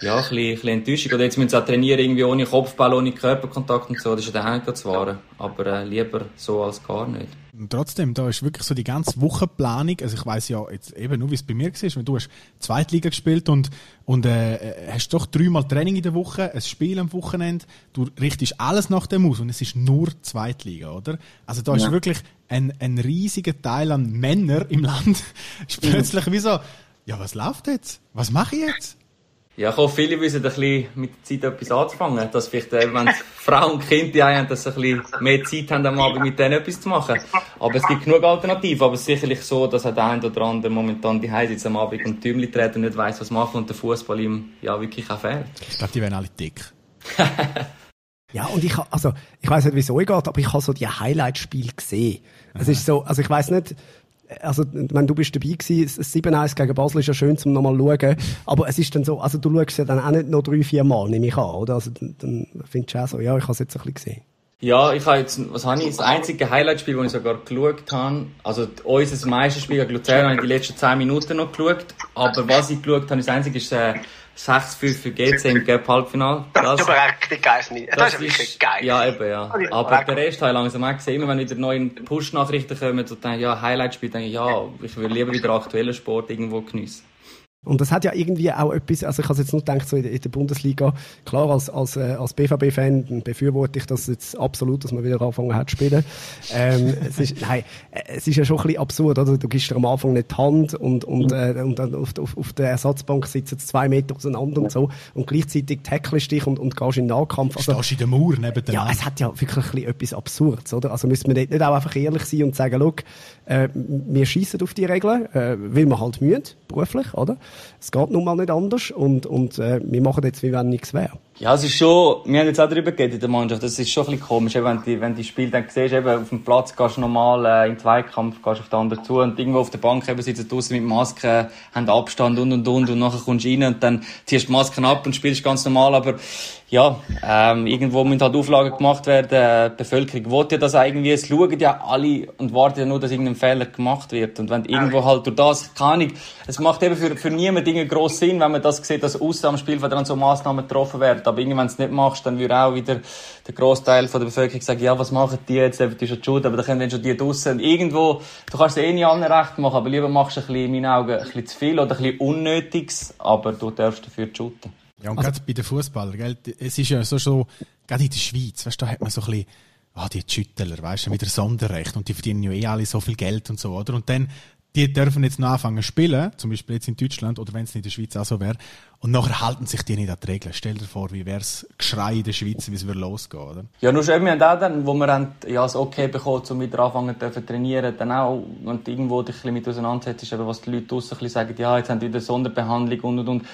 ja, ein bisschen, ein bisschen Enttäuschung. Oder jetzt müssen sie auch trainieren, irgendwie ohne Kopfball, ohne Körperkontakt und so. Das ist ja auch zu wahren. Aber äh, lieber so als gar nicht. Und trotzdem, da ist wirklich so die ganze Wochenplanung. Also ich weiß ja jetzt eben nur, wie es bei mir war. Du hast Zweitliga gespielt und, und äh, hast doch dreimal Training in der Woche, ein Spiel am Wochenende. Du richtest alles nach dem aus und es ist nur Zweitliga, oder? Also da ja. ist wirklich ein, ein riesiger Teil an Männern im Land. ist plötzlich wie so, ja, was läuft jetzt? Was mache ich jetzt? Ja, ich hoffe, viele wissen ein bisschen mit der Zeit etwas anzufangen. Dass vielleicht, äh, wenn Frauen und Kinder haben, dass sie ein bisschen mehr Zeit haben, am Abend mit denen etwas zu machen. Aber es gibt genug Alternativen. Aber es ist sicherlich so, dass auch der ein oder andere momentan die sitzt am Abend und Tümli dreht und nicht weiss, was machen und der Fußball ihm ja wirklich auch fehlt. Ich glaube, die werden alle dick. Ja, und ich, also, ich weiß nicht, wieso ich geht, aber ich habe so die Highlight-Spiele gesehen. Es ist so, also ich weiß nicht, also, wenn du bist dabei gewesen, 7-1 gegen Basel ist ja schön zum nochmal schauen. Aber es ist dann so, also du schaust ja dann auch nicht noch drei, vier Mal, nehme ich an, oder? Also, dann findest du auch so, ja, ich habe es jetzt ein bisschen gesehen. Ja, ich habe jetzt, was habe ich, das einzige Highlight-Spiel, das ich sogar geschaut habe, also unser Meisterspiel gegen Luzern habe ich die letzten 10 Minuten noch geschaut, aber was ich geschaut habe, das einzige ist, äh, 6-5 für GC im Gap Halbfinale. Das, ist aber richtig geil. Das, das ist wirklich geil. Ja, eben, ja. Aber der Rest habe ich langsam auch gesehen. Immer wenn wieder neue Push-Nachrichten kommen, so denke ja, Highlight-Spiel, denke ich, ja, ich will lieber wieder aktuellen Sport irgendwo geniessen. Und das hat ja irgendwie auch etwas, also ich habe jetzt nur gedacht, so in, der Bundesliga, klar, als, als, äh, als BVB-Fan befürworte ich das jetzt absolut, dass man wieder anfangen hat zu spielen. Ähm, es ist, nein, es ist ja schon ein bisschen absurd, oder? Du gibst dir am Anfang nicht die Hand und, und, äh, und dann auf, auf, auf der Ersatzbank sitzen zwei Meter auseinander und so und gleichzeitig tackelst dich und, und gehst in den Nahkampf. Also, Stehst in der Mauer neben Ja, es hat ja wirklich ein bisschen etwas Absurdes, oder? Also müssen wir nicht, nicht auch einfach ehrlich sein und sagen, look, äh, wir schießen auf die Regeln, äh, weil wir halt mühen, beruflich, oder? Es geht nun mal nicht anders und, und äh, wir machen jetzt, wie wenn nichts wäre. Ja, es ist schon, wir haben jetzt auch darüber geredet in der Mannschaft, das ist schon ein bisschen komisch, wenn du, wenn die Spiele dann siehst, eben auf dem Platz gehst du normal äh, in den Zweikampf, gehst auf den anderen zu und irgendwo auf der Bank eben sitzen draussen mit Maske, haben Abstand und und und und nachher kommst du rein und dann ziehst du die Masken ab und spielst ganz normal, aber ja, ähm, irgendwo müssen halt Auflagen gemacht werden. Die Bevölkerung will ja das irgendwie. Es schauen ja alle und warten ja nur, dass irgendein Fehler gemacht wird. Und wenn irgendwo halt durch das, keine Ahnung, es macht eben für, für niemanden einen grossen Sinn, wenn man das sieht, dass außer am Spielfeld dann so Massnahmen getroffen werden. Aber irgendwann, wenn du es nicht machst, dann würde auch wieder der Großteil von der Bevölkerung sagen, ja, was machen die jetzt? Das ist schon schuld, aber da können dann schon die draussen. Und irgendwo, du kannst es eh nicht allen recht machen, aber lieber machst du ein bisschen, in meinen Augen, ein bisschen zu viel oder ein bisschen Unnötiges, aber du darfst dafür shooten. Ja, und also, gerade bei den Fußballern, gell, es ist ja so, so, gerade in der Schweiz, weißt du, da hat man so ein bisschen, ah, oh, die Schüttler, weißt du, wieder Sonderrecht und die verdienen ja eh alle so viel Geld und so, oder? Und dann, die dürfen jetzt noch anfangen zu spielen, zum Beispiel jetzt in Deutschland oder wenn es in der Schweiz auch so wäre, und nachher halten sich die nicht an die Regeln. Stell dir vor, wie wäre es Geschrei in der Schweiz, wie es losgehen, oder? Ja, nur schon, wir haben auch dann, wo wir haben, ja, das Okay bekommen, um wieder anfangen zu trainieren, dann auch, wenn du irgendwo dich ein bisschen mit auseinandersetzt, was die Leute draussen sagen, ja, jetzt haben die wieder Sonderbehandlung und und und.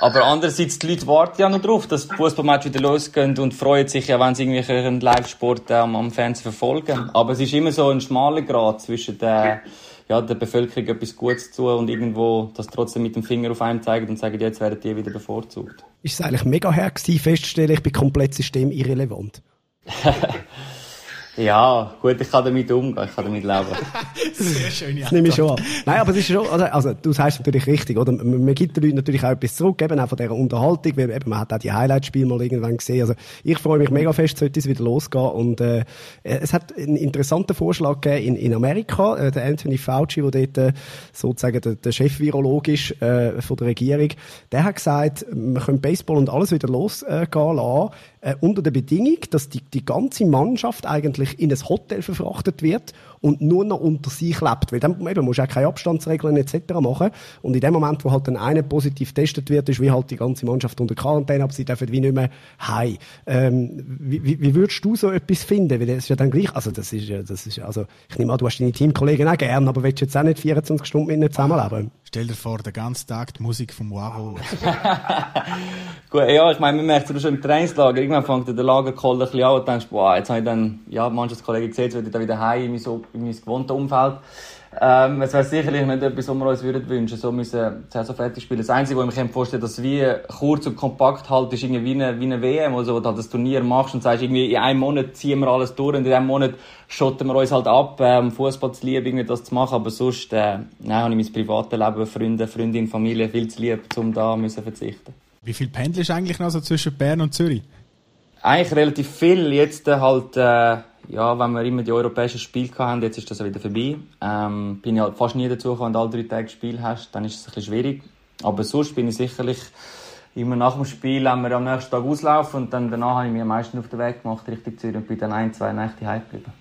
Aber andererseits, die Leute warten ja noch drauf, dass die Fußballmatch wieder losgehen und freuen sich ja, wenn sie irgendwie einen Live-Sport ähm, am Fernsehen verfolgen. Aber es ist immer so ein schmaler Grad zwischen der, ja, der Bevölkerung etwas Gutes zu und irgendwo das trotzdem mit dem Finger auf einem zeigen und sagen, jetzt werden die wieder bevorzugt. Ist es eigentlich mega her gewesen, festzustellen, ich bin komplett System irrelevant? Ja, gut, ich kann damit umgehen, ich kann damit leben. Sehr schön, ja. Das nehme ich schon an. Nein, aber es ist schon, also, also du sagst natürlich richtig, oder? Man, man gibt den Leuten natürlich auch etwas zurück, eben auch von dieser Unterhaltung, weil eben, man hat auch die Highlight-Spiele mal irgendwann gesehen. Also, ich freue mich mega fest, sollte es wieder losgehen. Und, äh, es hat einen interessanten Vorschlag gegeben in, in Amerika, äh, der Anthony Fauci, der dort, äh, sozusagen der, der Chef-Virolog ist, äh, von der Regierung, der hat gesagt, man könnte Baseball und alles wieder losgehen äh, lassen, äh, unter der Bedingung, dass die, die ganze Mannschaft eigentlich in ein Hotel verfrachtet wird und nur noch unter sich lebt. Weil dann eben, musst du auch keine Abstandsregeln etc. machen. Und in dem Moment, wo halt dann einer positiv getestet wird, ist wie halt die ganze Mannschaft unter Quarantäne, aber sie dürfen wie nicht mehr heim. Ähm, wie, wie, wie würdest du so etwas finden? Weil das ist ja dann gleich, also das ist ja, das ist, also ich nehme an, du hast deine Teamkollegen auch gern, aber willst du jetzt auch nicht 24 Stunden mit ihnen zusammenleben? Stell dir vor, den ganzen Tag die Musik vom Waro. Gut, ja, ich meine, man merkt es schon im Trainingslager. Irgendwann fängt der Lagerkoll ein bisschen an und denkst, boah, jetzt habe ich dann, ja, Mannschaftskollegen gesehen, jetzt will ich dann wieder heim so, in mein gewohntes Umfeld. Ähm, es wäre sicherlich nicht etwas, was wir uns würden wünschen, so müssen die Saison fertig spielen. Das Einzige, was ich mir vorstellen kann, dass wie kurz und kompakt halt ist, irgendwie wie eine, wie eine WM, also, wo du halt das Turnier machst und sagst, irgendwie in einem Monat ziehen wir alles durch und in einem Monat schotten wir uns halt ab, ähm, Fußball zu lieb, irgendwie das zu machen, aber sonst, äh, nein, habe ich mein privates Leben, Freunde, Freundin, Familie viel zu lieb, um da müssen verzichten. Wie viel pendelst du eigentlich noch so zwischen Bern und Zürich? Eigentlich relativ viel. Jetzt äh, halt, äh, ja, wenn wir immer die europäischen Spiele haben, jetzt ist das wieder vorbei. Ähm, bin ich halt fast nie dazu gekommen, wenn du alle drei Tage Spiel hast, dann ist es ein bisschen schwierig. Aber sonst bin ich sicherlich immer nach dem Spiel, wenn wir am nächsten Tag auslaufen und dann danach habe ich mich am meisten auf den Weg gemacht, Richtung Zürich und bin dann ein, zwei Nächte heim geblieben.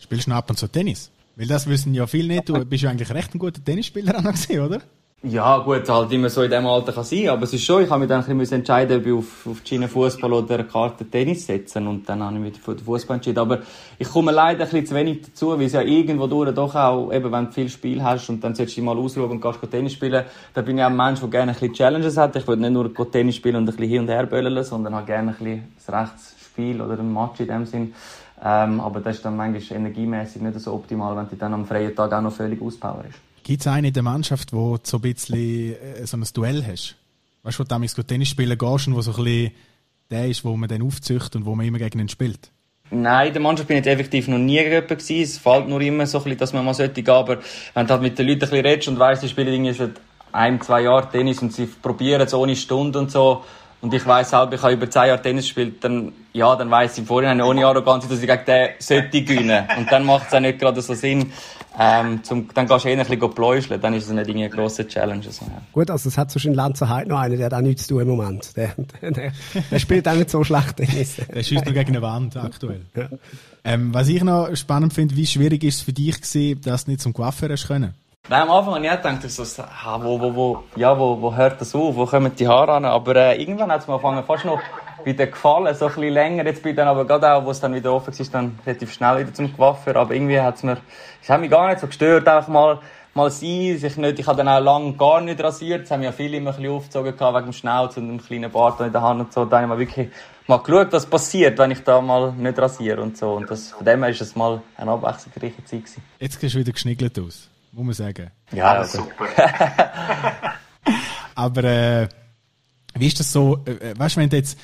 Spielst du ab und zu Tennis? Weil das wissen ja viele nicht. Du bist ja eigentlich recht ein guter Tennisspieler oder? Ja, gut, halt immer so in dem Alter kann sein, aber es ist schon, ich habe mich dann ein bisschen entscheiden, ob ich auf, auf die Schiene Fußball oder Karte Tennis setzen und dann habe ich mich für den Fußball entschieden. Aber ich komme leider ein bisschen zu wenig dazu, weil es ja irgendwo durch doch auch, eben wenn du viel Spiel hast und dann sollst du mal ausruhen und gehst Tennis spielen, dann bin ich auch ein Mensch, der gerne ein bisschen Challenges hat. Ich will nicht nur Tennis spielen und ein bisschen hin und her böllen, sondern habe gerne ein bisschen das Rechtsspiel oder ein Match in dem Sinn. Ähm, aber das ist dann manchmal energiemäßig nicht so optimal, wenn du dann am freien Tag auch noch völlig auspowerst. Gibt es einen in der Mannschaft, wo so ein bisschen äh, so ein Duell hast? Weißt du, wo du damals Tennis spielen gehst und wo so ein bisschen der ist, wo man dann aufzüchtet und wo man immer gegen ihn spielt? Nein, in der Mannschaft bin ich effektiv noch nie jemanden gewesen. Es fällt nur immer so ein bisschen, dass man mal sollte gehen. Aber wenn du halt mit den Leuten ein bisschen redest und weißt, sie spielen irgendwie seit ein, zwei Jahren Tennis und sie probieren es ohne Stunde und so. Und ich weiss selber, ich habe über zehn Jahre Tennis gespielt, dann, ja, dann weiss ich im Vorhinein ohne Arroganz, dass ich gegen den sollte gewinnen. Und dann macht es auch nicht gerade so Sinn, ähm, zum, dann gehst du eher ein bisschen pläuscheln, dann ist es nicht eine grosse Challenge. So, ja. Gut, also es hat zwischen Lanzer Heid noch einen, der hat auch nichts zu tun im Moment. Der, der, der, der spielt auch nicht so schlecht Tennis. der schießt nur gegen eine Wand aktuell. Ja. Ähm, was ich noch spannend finde, wie schwierig ist es für dich gewesen, dass du nicht zum Coiffeur hast können? Nein, am Anfang habe ich auch gedacht, so, wo, wo, wo, ja, wo, wo hört das auf, wo kommen die Haare an? Aber äh, irgendwann hat es mir angefangen, fast noch wieder gefallen, so ein bisschen länger. Jetzt bin ich dann aber gerade auch, wo es dann wieder offen war, dann relativ schnell wieder zum Coiffeur. Aber irgendwie hat es mir, es hat mich gar nicht so gestört, einfach mal, mal sein, sich nicht, ich habe dann auch lange gar nicht rasiert. Das haben ja viele immer ein bisschen aufgezogen gehabt, wegen dem Schnauz und dem kleinen Bart in der Hand und so. Da habe ich mal wirklich mal geschaut, was passiert, wenn ich da mal nicht rasiere und so. Und das, von dem her ist es mal eine abwechslungsreiche Zeit gewesen. Jetzt siehst du wieder geschniggelt aus muss man sagen. Ja, ja super. Aber äh, wie ist das so, äh, weißt du, wenn du jetzt,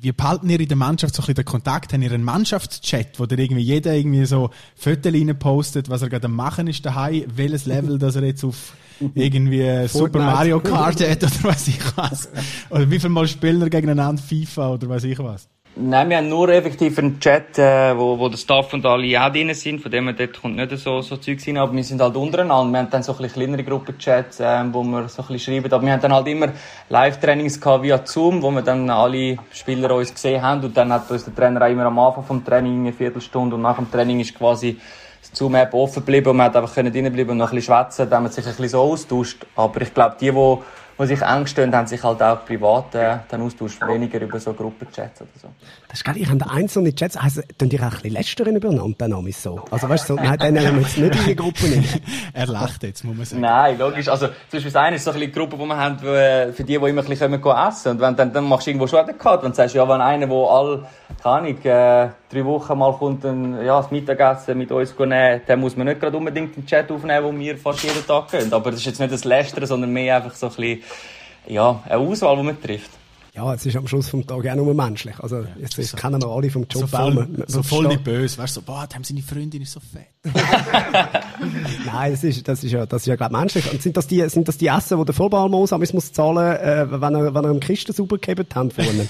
wie behalten ihr in der Mannschaft so ein bisschen den Kontakt? Haben ihr einen Mannschaftschat, wo der irgendwie jeder irgendwie so Fotos postet, was er gerade am machen ist daheim, welches Level, dass er jetzt auf irgendwie Super Mario Kart hat oder was ich was? Oder wie viel Mal spielen wir gegeneinander FIFA oder was ich was? Nein, wir haben nur effektiv einen Chat, äh, wo, wo der Staff und alle auch drin sind. Von dem her dort kommt nicht so, so Zeug rein. Aber wir sind halt untereinander. Wir haben dann so ein bisschen kleinere Gruppenchats, äh, wo wir so ein bisschen schreiben. Aber wir haben dann halt immer Live-Trainings gehabt via Zoom, wo wir dann alle Spieler uns gesehen haben. Und dann hat uns der Trainer auch immer am Anfang vom Training eine Viertelstunde und nach dem Training ist quasi das Zoom-App offen geblieben und man hat einfach können bleiben und noch ein bisschen schwätzen. Haben wir sich ein bisschen so austauscht. Aber ich glaube, die, die die sich eng stehen, haben sich halt auch privat äh, dann austauscht, weniger über so Gruppenchats oder so. Das ist geil, ich habe einzelne Chats, also tun die auch ein bisschen lästern übereinander, dann ist so. Also weißt du, so, nein, dann nehmen wir jetzt nicht in die Gruppe rein. er lacht jetzt, muss man sagen. Nein, logisch, also zum Beispiel das eine ist so ein bisschen die Gruppe, die wir haben, für die, die immer ein bisschen essen und wenn, dann, dann machst du irgendwo schon den Cut, wenn du sagst, ja, wenn einer, der all, keine Ahnung, äh, drei Wochen mal kommt, ein, ja, das Mittagessen mit uns nehmen, dann muss man nicht gerade unbedingt den Chat aufnehmen, wo wir fast jeden Tag gehen. Aber das ist jetzt nicht das Lästern, sondern mehr einfach so ein bisschen ja, eine Auswahl, die man trifft. Ja, es ist am Schluss vom Tag auch nur menschlich. Also, jetzt so, kennen wir alle vom Job so voll, man, so voll nicht böse. Weißt du, so, boah, haben seine Freundin ist so fett. Nein, das ist, das ist ja, das ist ja, glaub, menschlich. Und sind das die, sind das die Essen, die der Vollballmoos muss zahlen, äh, wenn er, wenn er im Kisten sauber gehabt haben vorne?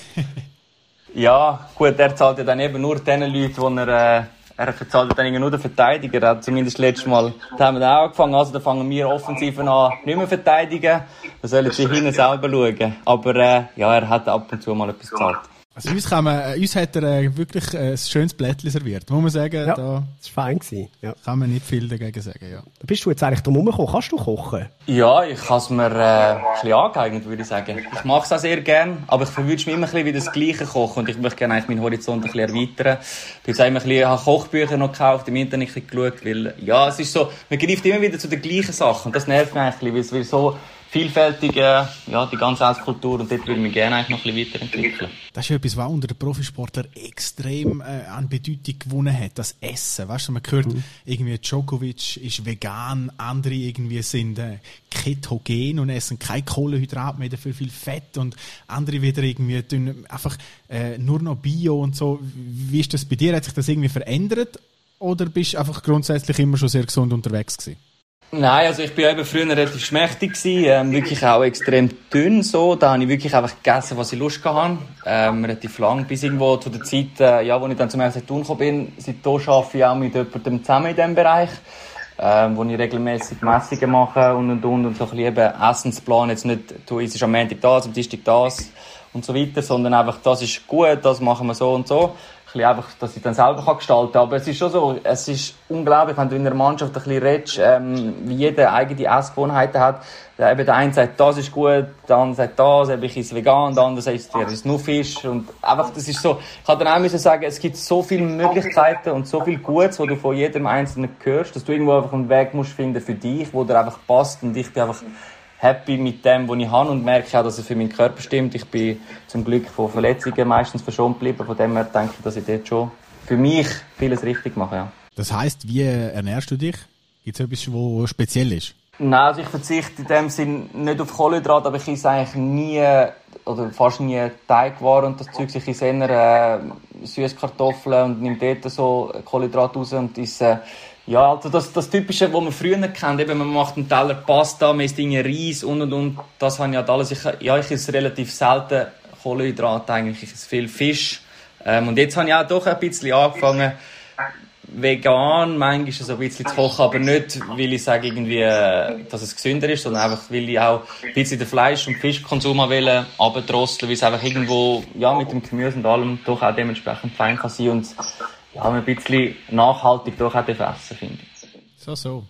ja, gut, er zahlt ja dann eben nur den Leuten, die er, äh, er verzahlt dann nur den Verteidiger. Er hat zumindest letztes Mal, da haben wir auch angefangen. Also, da fangen wir offensiv an, nicht mehr verteidigen. Da sollen sie hinten selber schauen. Aber, äh, ja, er hat ab und zu mal etwas gezahlt. Also uns, kann man, äh, uns hat er äh, wirklich äh, ein schönes Blättchen serviert. Muss man sagen, Ja, da das war fein. Gewesen. Ja. kann man nicht viel dagegen sagen. Ja. Da bist du jetzt eigentlich drum herumgekommen. Kannst du kochen? Ja, ich habe es mir äh, ein bisschen angeeignet, würde ich sagen. Ich mache es auch sehr gern, aber ich verwünsche mich immer ein bisschen wie das Gleiche kochen und ich möchte gerne eigentlich meinen Horizont ein bisschen erweitern. Ich immer ein bisschen, habe Kochbücher noch gekauft, im Internet geschaut, weil, ja, es ist so, man greift immer wieder zu den gleichen Sachen und das nervt mich eigentlich ein bisschen, weil es so vielfältig, äh, ja, die ganze Esskultur und dort würde ich mich gerne eigentlich noch ein bisschen weiterentwickeln. Das ist ja etwas, was unter den Profisportlern extrem äh, an Bedeutung gewonnen hat. Das Essen. Weißt du, man hört, irgendwie Djokovic ist vegan, andere irgendwie sind äh, ketogen und essen kein Kohlenhydrat mehr, dafür viel Fett und andere wieder irgendwie tun einfach äh, nur noch Bio und so. Wie ist das bei dir? Hat sich das irgendwie verändert? Oder bist du einfach grundsätzlich immer schon sehr gesund unterwegs gewesen? Nein, also ich bin eben früher relativ schmächtig gewesen, ähm, wirklich auch extrem dünn so. Da habe ich wirklich einfach gegessen, was ich Lust hatte. Ähm, relativ lang, bis irgendwo zu der Zeit, äh, ja, wo ich dann zum ersten Tun gekommen bin. Seitdem arbeite ich auch mit jemandem zusammen in diesem Bereich, ähm, wo ich regelmäßig Messungen mache und und und und so ein bisschen Essensplan jetzt nicht, du isst am Montag das, am Dienstag das und so weiter, sondern einfach, das ist gut, das machen wir so und so. Bisschen einfach, dass ich dann selber kann gestalten kann. Aber es ist schon so, es ist unglaublich, wenn du in einer Mannschaft ein bisschen redest, ähm, wie jeder eigene Essgewohnheiten hat. Der, eben der eine sagt, das ist gut, der andere sagt das, eben ich esse vegan, der andere sagt, er ist nur Fisch. Und einfach, das ist so, ich kann dann auch müssen sagen, es gibt so viele Möglichkeiten und so viel Gutes, wo du von jedem Einzelnen hörst, dass du irgendwo einfach einen Weg musst finden für dich, wo dir einfach passt und ich einfach happy mit dem, was ich habe und merke auch, dass es für meinen Körper stimmt. Ich bin zum Glück von Verletzungen meistens verschont geblieben, von dem her denke ich, dass ich dort schon für mich vieles richtig mache, ja. Das heißt, wie ernährst du dich? Gibt es etwas, was speziell ist? Nein, also ich verzichte in dem Sinn nicht auf Kohlenhydrate, aber ich esse eigentlich nie oder fast nie Teigwaren und das Zeug. Ich esse eher äh, Süßkartoffeln und nehme dort so Kohlenhydrate raus und esse ja, also das, das Typische, was man früher kennt, eben man macht einen Teller Pasta, man isst Dinge Reis und und und, das habe ich halt alles. Ich, ja, ich esse relativ selten Kohlenhydrate eigentlich, ich esse viel Fisch. Ähm, und jetzt habe ich auch doch ein bisschen angefangen, vegan manchmal so ein bisschen zu kochen, aber nicht, weil ich sage irgendwie, äh, dass es gesünder ist, sondern einfach, weil ich auch ein bisschen den Fleisch- und Fischkonsum will, abdrosseln, weil es einfach irgendwo, ja, mit dem Gemüse und allem doch auch dementsprechend fein kann sein und ja, ein bisschen nachhaltig doch auch essen, finde ich. So, so.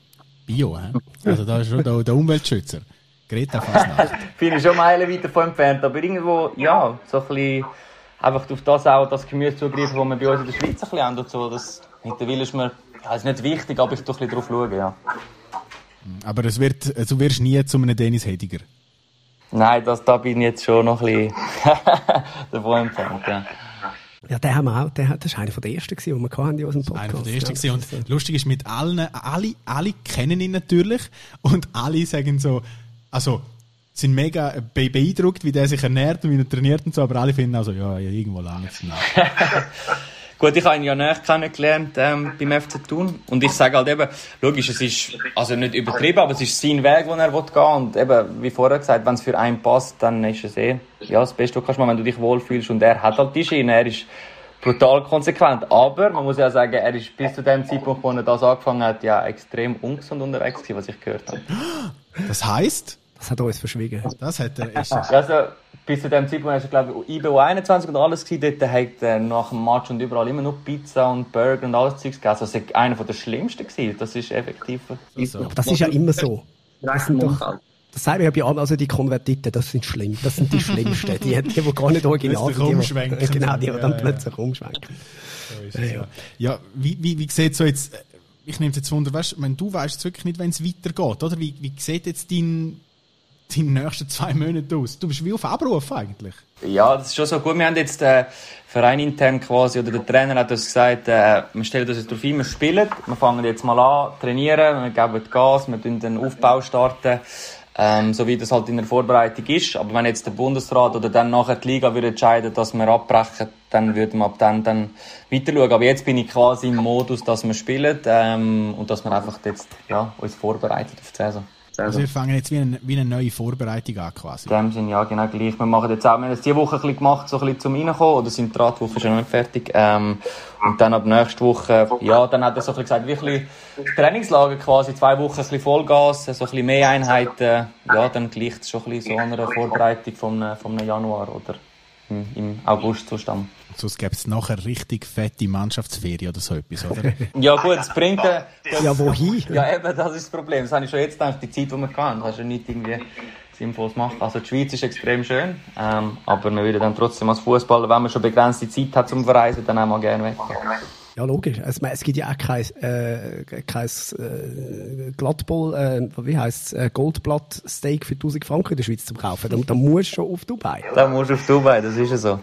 Bio, hä? Also da ist schon der, der Umweltschützer. Greta Fasnacht. Bin ich schon meilenweit davon entfernt, aber irgendwo, ja, so ein bisschen einfach auf das auch, das Gemüse zugreifen, das wir bei uns in der Schweiz ein bisschen haben und so. Das, mittlerweile ist mir, ja, ist nicht wichtig, aber ich tue ein bisschen drauf schauen, ja. Aber es wird, du wirst nie zu einem Dennis Hediger. Nein, das, da bin ich jetzt schon noch ein bisschen davon entfernt, ja. Ja, den haben wir auch, der, das war einer der ersten, den wir hatten in unserem Podcast. Einer der ersten ja. Und lustig ist mit allen, alle, alle kennen ihn natürlich und alle sagen so, also, sind mega be beeindruckt, wie der sich ernährt und wie er trainiert und so, aber alle finden also, ja, ja irgendwo lang es Gut, ich habe ihn ja näher kennengelernt ähm, beim FC Thun und ich sage halt eben, logisch, es ist also nicht übertrieben, aber es ist sein Weg, den er will gehen und eben, wie vorher gesagt, wenn es für einen passt, dann ist es eh ja, das Beste, was du kannst machen, wenn du dich wohlfühlst und er hat halt die Schiene, er ist brutal konsequent, aber man muss ja sagen, er ist bis zu dem Zeitpunkt, wo er das angefangen hat, ja extrem ungesund unterwegs gewesen, was ich gehört habe. Das heisst, Das hat er uns verschwiegen. das hat er erst. Also, bis zu dem Zeitpunkt war er, glaube ich, IBO 21 und alles gewesen. Dort hat er nach dem Match und überall immer nur Pizza und Burger und alles Zeugs gegessen. Also, das war einer der schlimmsten gewesen. Das ist effektiv. So. Aber das ist ja immer so. Das sind doch, das sagen wir ja bei allen, also die Konvertiten, das sind schlimm. Das sind die Schlimmsten. Die, die, die gar nicht original sind. die- umschwenken. Genau, die Ja, dann ja. plötzlich umschwenken. So ist es, ja. ja, wie, wie, wie sieht so jetzt, äh, ich nehme jetzt Wunder, weißt, wenn du weißt wirklich nicht, wenn es weitergeht, oder? Wie, wie sieht jetzt dein, deine nächsten zwei Monate aus? Du bist wie auf Abruf eigentlich. Ja, das ist schon so gut. Wir haben jetzt den Verein intern quasi, oder der Trainer hat uns gesagt, äh, wir stellen uns jetzt darauf ein, wir spielen. Wir fangen jetzt mal an, trainieren, wir geben Gas, wir starten den Aufbau starten. Ähm, so wie das halt in der Vorbereitung ist. Aber wenn jetzt der Bundesrat oder dann nachher die Liga würde entscheiden, dass wir abbrechen, dann würden wir ab dann, dann weiter schauen. Aber jetzt bin ich quasi im Modus, dass wir spielen, ähm, und dass wir einfach jetzt, ja, uns vorbereiten auf die Saison. Also wir fangen jetzt wie eine, wie eine neue Vorbereitung an quasi. In dem Sinne, ja, genau gleich. Wir machen jetzt auch, wir haben jetzt diese Woche ein bisschen gemacht, so ein bisschen zum Reinkommen, oder sind die Radwoche schon noch nicht fertig. Ähm, und dann ab nächste Woche, ja, dann hat er so ein bisschen gesagt, wie ein bisschen Trainingslager quasi, zwei Wochen ein bisschen Vollgas, so ein bisschen mehr Einheiten, ja, dann gleicht es schon ein bisschen so einer Vorbereitung vom, vom Januar, oder? Im, im August zustand. Sonst gäbe es nachher richtig fette Mannschaftsferien oder so etwas, oder? Ja gut, es bringt... Äh, Ja, wohin? ja eben, das ist das Problem. Das habe ich schon jetzt gedacht, die Zeit, die wir hatten, kannst du nicht irgendwie Sinnvolles machen. Also die Schweiz ist extrem schön, ähm, aber man würde dann trotzdem als Fußballer, wenn man schon begrenzte Zeit hat zum Verreisen, dann auch mal gerne weg. Ja, logisch. Es, es gibt ja auch kein, äh, kein äh, Glattball, äh, wie heisst äh, Goldblatt-Steak für 1000 Franken in der Schweiz zu kaufen. Da, da musst du schon auf Dubai. Dann musst du auf Dubai, das ist ja so.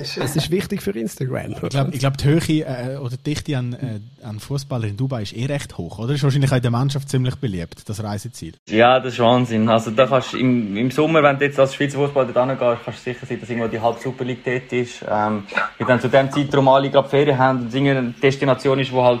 Es ist wichtig für Instagram. Ich glaube, glaub, die Höhe äh, oder die Dichte an, äh, an Fußballern in Dubai ist eh recht hoch, oder? Ist wahrscheinlich auch in der Mannschaft ziemlich beliebt, das Reiseziel. Ja, das ist Wahnsinn. Also da kannst im, im Sommer, wenn du jetzt als Schweizer Fußballer dort hingehst, kannst du sicher sein, dass irgendwo die halbe Super League dort ist. Ähm, weil dann zu dem Zeitraum alle gerade Ferien haben und es Destination ist, wo halt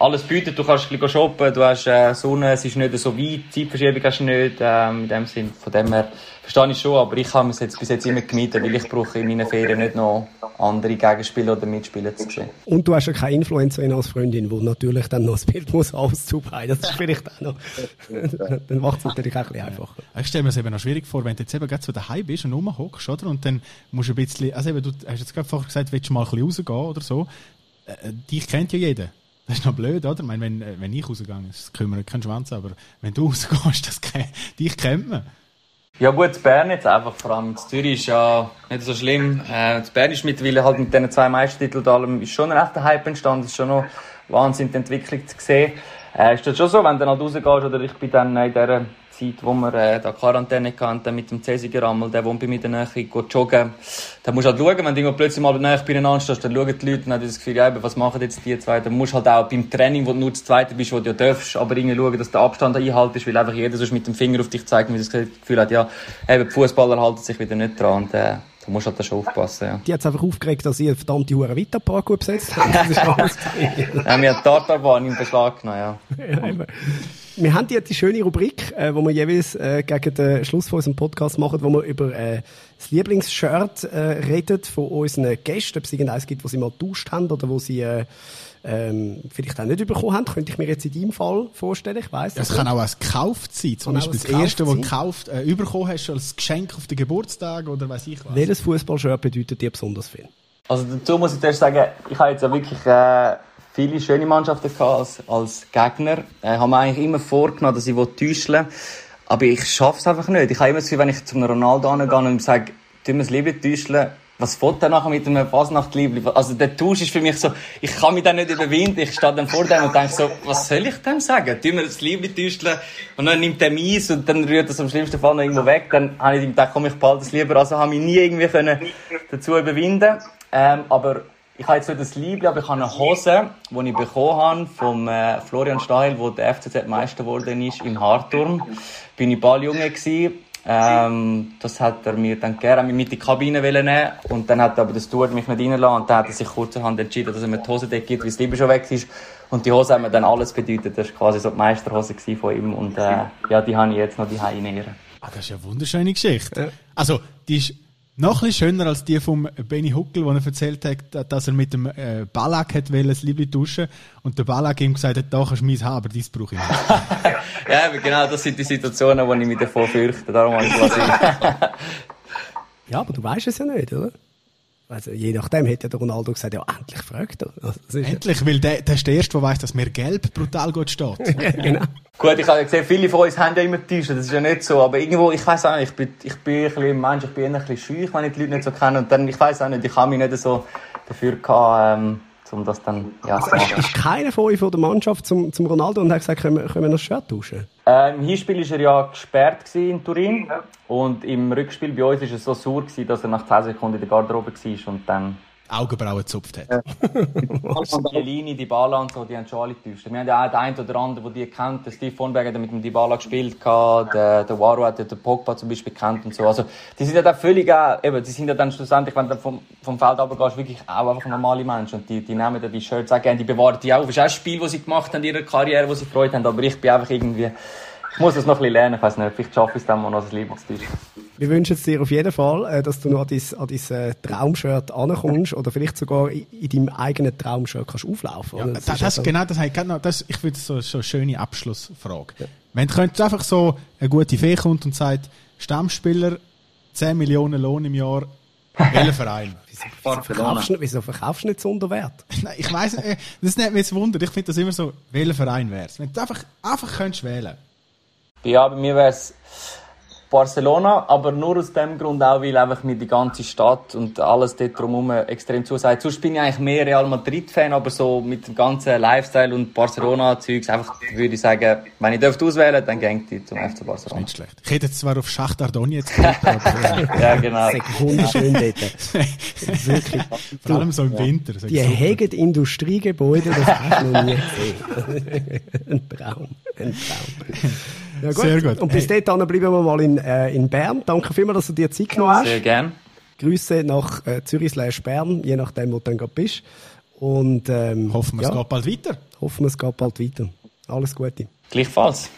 alles bietet. Du kannst ein bisschen shoppen, du hast äh, Sonne, es ist nicht so weit, Zeitverschiebung hast du nicht, ähm, in dem Sinn. Von dem her verstehe ich schon, aber ich habe es jetzt bis jetzt immer gemieden, weil ich brauche in meinen Ferien nicht noch andere Gegenspieler oder Mitspieler zu sehen. Und du hast ja keine Influencerin als Freundin, die natürlich dann noch das Bild muss aus Dubai. Das ist vielleicht auch noch, dann macht es natürlich auch ein bisschen einfacher. Ich stelle mir es eben noch schwierig vor, wenn du jetzt eben gerade so daheim bist und rumhockst, oder? Und dann musst du ein bisschen, also eben, du hast jetzt gerade vorher gesagt, willst du mal ein bisschen rausgehen oder so. Äh, dich kennt ja jeder. Das ist noch blöd, oder? Ich meine, wenn, äh, wenn ich rausgehe, das kümmert keinen Schwanz, aber wenn du rausgehst, das, dich kennt man. Ja gut, Bern jetzt einfach, vor allem in Zürich ist ja nicht so schlimm. Äh, Bern ist mittlerweile halt mit diesen zwei Meistertiteln und allem ist schon ein echter Hype entstanden, ist schon noch Wahnsinn, die Entwicklung zu sehen. Äh, ist das schon so, wenn du dann halt rausgehst, oder ich bin dann in dieser Zeit, wo wir äh, da Quarantäne hatten, mit dem Cäsiger Rammel, der wohnt bei mir in der Nähe, geht joggen. Dann musst du halt schauen, wenn du plötzlich mal nahe beieinander stehst, dann schauen die Leute und haben das Gefühl, ja, was machen jetzt die zwei? Dann musst du halt auch beim Training, wo du nur das Zweite bist, wo du ja darfst, aber irgendwie schauen, dass der Abstand einhaltest, weil einfach jeder sonst mit dem Finger auf dich zeigt und das Gefühl hat, ja, eben, die Fußballer halten sich wieder nicht dran und äh, da musst du halt da schon aufpassen, ja. Die hat es einfach aufgeregt, dass eine verdammte Hure Vita-Park gut besetzt haben. Das ist alles. Ja, wir haben die Tartarbahn in Beschlag genommen, ja. Ja. Wir haben jetzt die schöne Rubrik, äh, wo wir jeweils äh, gegen den Schluss von unserem Podcast machen, wo wir über äh, das Lieblingsshirt äh, reden von unseren Gästen, ob es irgendeins gibt, wo sie mal getauscht haben oder wo sie äh, ähm, vielleicht auch nicht bekommen haben. Könnte ich mir jetzt in deinem Fall vorstellen, ich weiss Es nicht. kann auch als gekauft sein. Zum Kann Beispiel das erste, was du gekauft gekauft, äh, bekommen hast, als Geschenk auf den Geburtstag oder weiß ich was. Welches Fußballshirt bedeutet dir besonders viel? Also dazu muss ich zuerst sagen, ich habe jetzt ja wirklich äh, viele schöne Mannschaften gehabt als, als Gegner. Äh, habe mir eigentlich immer vorgenommen, dass ich täuschen will. Aber ich schaffe es einfach nicht. Ich habe immer das Gefühl, wenn ich zum Ronaldo angehe und sage, tu mir das Liebe täuschen, was fährt dann nachher mit einem Fasnachtliebli? Also der Tausch ist für mich so, ich kann mich dann nicht überwinden. Ich stehe dann vor dem und denke so, was soll ich dem sagen? Tu mir das Liebli täuschen und dann nimmt er Mies und dann rührt das am schlimmsten Fall noch irgendwo weg. Dann habe ich ihm gedacht, komm, ich behalte es lieber. Also habe ich nie irgendwie können dazu überwinden ähm, aber ich habe jetzt nicht das Liebling, aber ich habe eine Hose, die ich bekommen habe vom äh, Florian Steil, wo der FCZ Meister geworden ist in Harturm. Bin ich Balljunge gewesen. Ähm, das hat er mir dann gerne mit in die Kabine nehmen und dann hat aber das Steward mich nicht reinlassen und dann hat er sich kurzerhand entschieden, dass er mir die Hose gibt, weil das Liebe schon weg ist. Und die Hose hat mir dann alles bedeutet. Das war quasi so die Meisterhose von ihm und äh, ja, die habe ich jetzt noch die in Ehren. Ah, das ist eine wunderschöne Geschichte. Also, die ist noch ein bisschen schöner als die vom Benny Huckel, wo er erzählt hat, dass er mit dem äh, Ballack hat wollen, das Liebling tauschen und der Ballack ihm gesagt hat, da kannst du meins haben, aber dies brauche ich nicht. Ja, aber genau, das sind die Situationen, wo ich mich davor fürchte. Darum habe ich quasi Ja, aber du weißt es ja nicht, oder? Also, je nachdem hätte ja der Ronaldo gesagt, ja, endlich fragt er. Also, ist ja- Endlich, weil der, der ist der Erste, der weiss, dass mir gelb brutal gut steht. ja, genau. Gut, ich habe gesehen, viele von uns haben ja immer Täuschen, das ist ja nicht so, aber irgendwo, ich weiß auch nicht, ich bin, ich bin ein bisschen Mensch, ich bin ein bisschen schüch, wenn ich die Leute nicht so kenne und dann, ich weiß auch nicht, ich habe mich nicht so dafür gehabt, ähm, um das dann, ja, zu machen. Ist keiner von euch von der Mannschaft zum, zum Ronaldo und hat gesagt, können wir, können wir noch das Shirt tauschen? Äh, Im Hinspiel war er ja gesperrt in Turin und im Rückspiel bei uns war es so sauer, gewesen, dass er nach 10 Sekunden in der Garderobe war und dann Augenbrauen gezupft hat. Chiellini, Dybala und so, die haben schon alle getäuscht. Wir haben ja auch den einen oder anderen, der die kennt. Der Steve Vonberg hat ja mit dem Dybala gespielt, der, der Waro hat ja den Pogba zum Beispiel kennt und so. Also, die sind ja dann völlig, auch, eben, die sind ja dann schlussendlich, wenn du vom, vom Feld runtergehst, wirklich auch einfach normale Menschen. Und die, die nehmen dann die Shirts auch gerne, die bewahren die auch. Das ist auch ein Spiel, das sie gemacht haben in ihrer Karriere, wo sie Freude haben. Aber ich bin einfach irgendwie, ich muss das noch ein bisschen lernen, ich weiß nicht, vielleicht schaffe ich es dann mal noch das täuschen. Wir wünschen es dir auf jeden Fall, äh, dass du noch an dein, an dein äh, Traumshirt ankommst oder vielleicht sogar in, in deinem eigenen Traumshirt kannst auflaufen. Ja, das, ist das, also- genau, das, das, ich finde das so, so eine schöne Abschlussfrage. Wenn du könntest einfach so eine gute Fee kommt und sagt, Stammspieler, 10 Millionen Lohn im Jahr, Welcher Verein? Wieso verkaufst, du, wieso verkaufst du nicht zu Unterwert? Nein, ich weiss nicht, äh, das nimmt mich jetzt Wunder. Ich finde das immer so, welcher Verein wär's? Wenn du einfach, einfach könntest wählen. Ja, bei mir wäre es Barcelona, aber nur aus dem Grund auch, weil einfach mir die ganze Stadt und alles dort drumherum extrem zusagt. Sonst bin ich eigentlich mehr Real Madrid-Fan, aber so mit dem ganzen Lifestyle und Barcelona-Zeugs, einfach würde ich sagen, wenn ich dürfte auswählen, dann gängt die zum FC Barcelona. Nicht schlecht. Ich hätte jetzt zwar auf Schacht Donetsk aber Ja, genau. Das ist wunderschön dort. Wirklich. vor allem so im Winter. ich Die so. hegen Industriegebäude, das hast du noch nie gesehen. ein Traum. Ein Traum. Ja, gut. Sehr gut. Und bis Hey. dahin bleiben wir mal in, äh, in Bern. Danke vielmals, dass du dir Zeit genommen hast. Sehr gern. Grüße nach äh, Zürich slash Bern, je nachdem, wo du dann gerade bist. Und ähm, Hoffen wir, ja, es geht bald weiter. hoffen wir, es geht bald weiter. Alles Gute. Gleichfalls.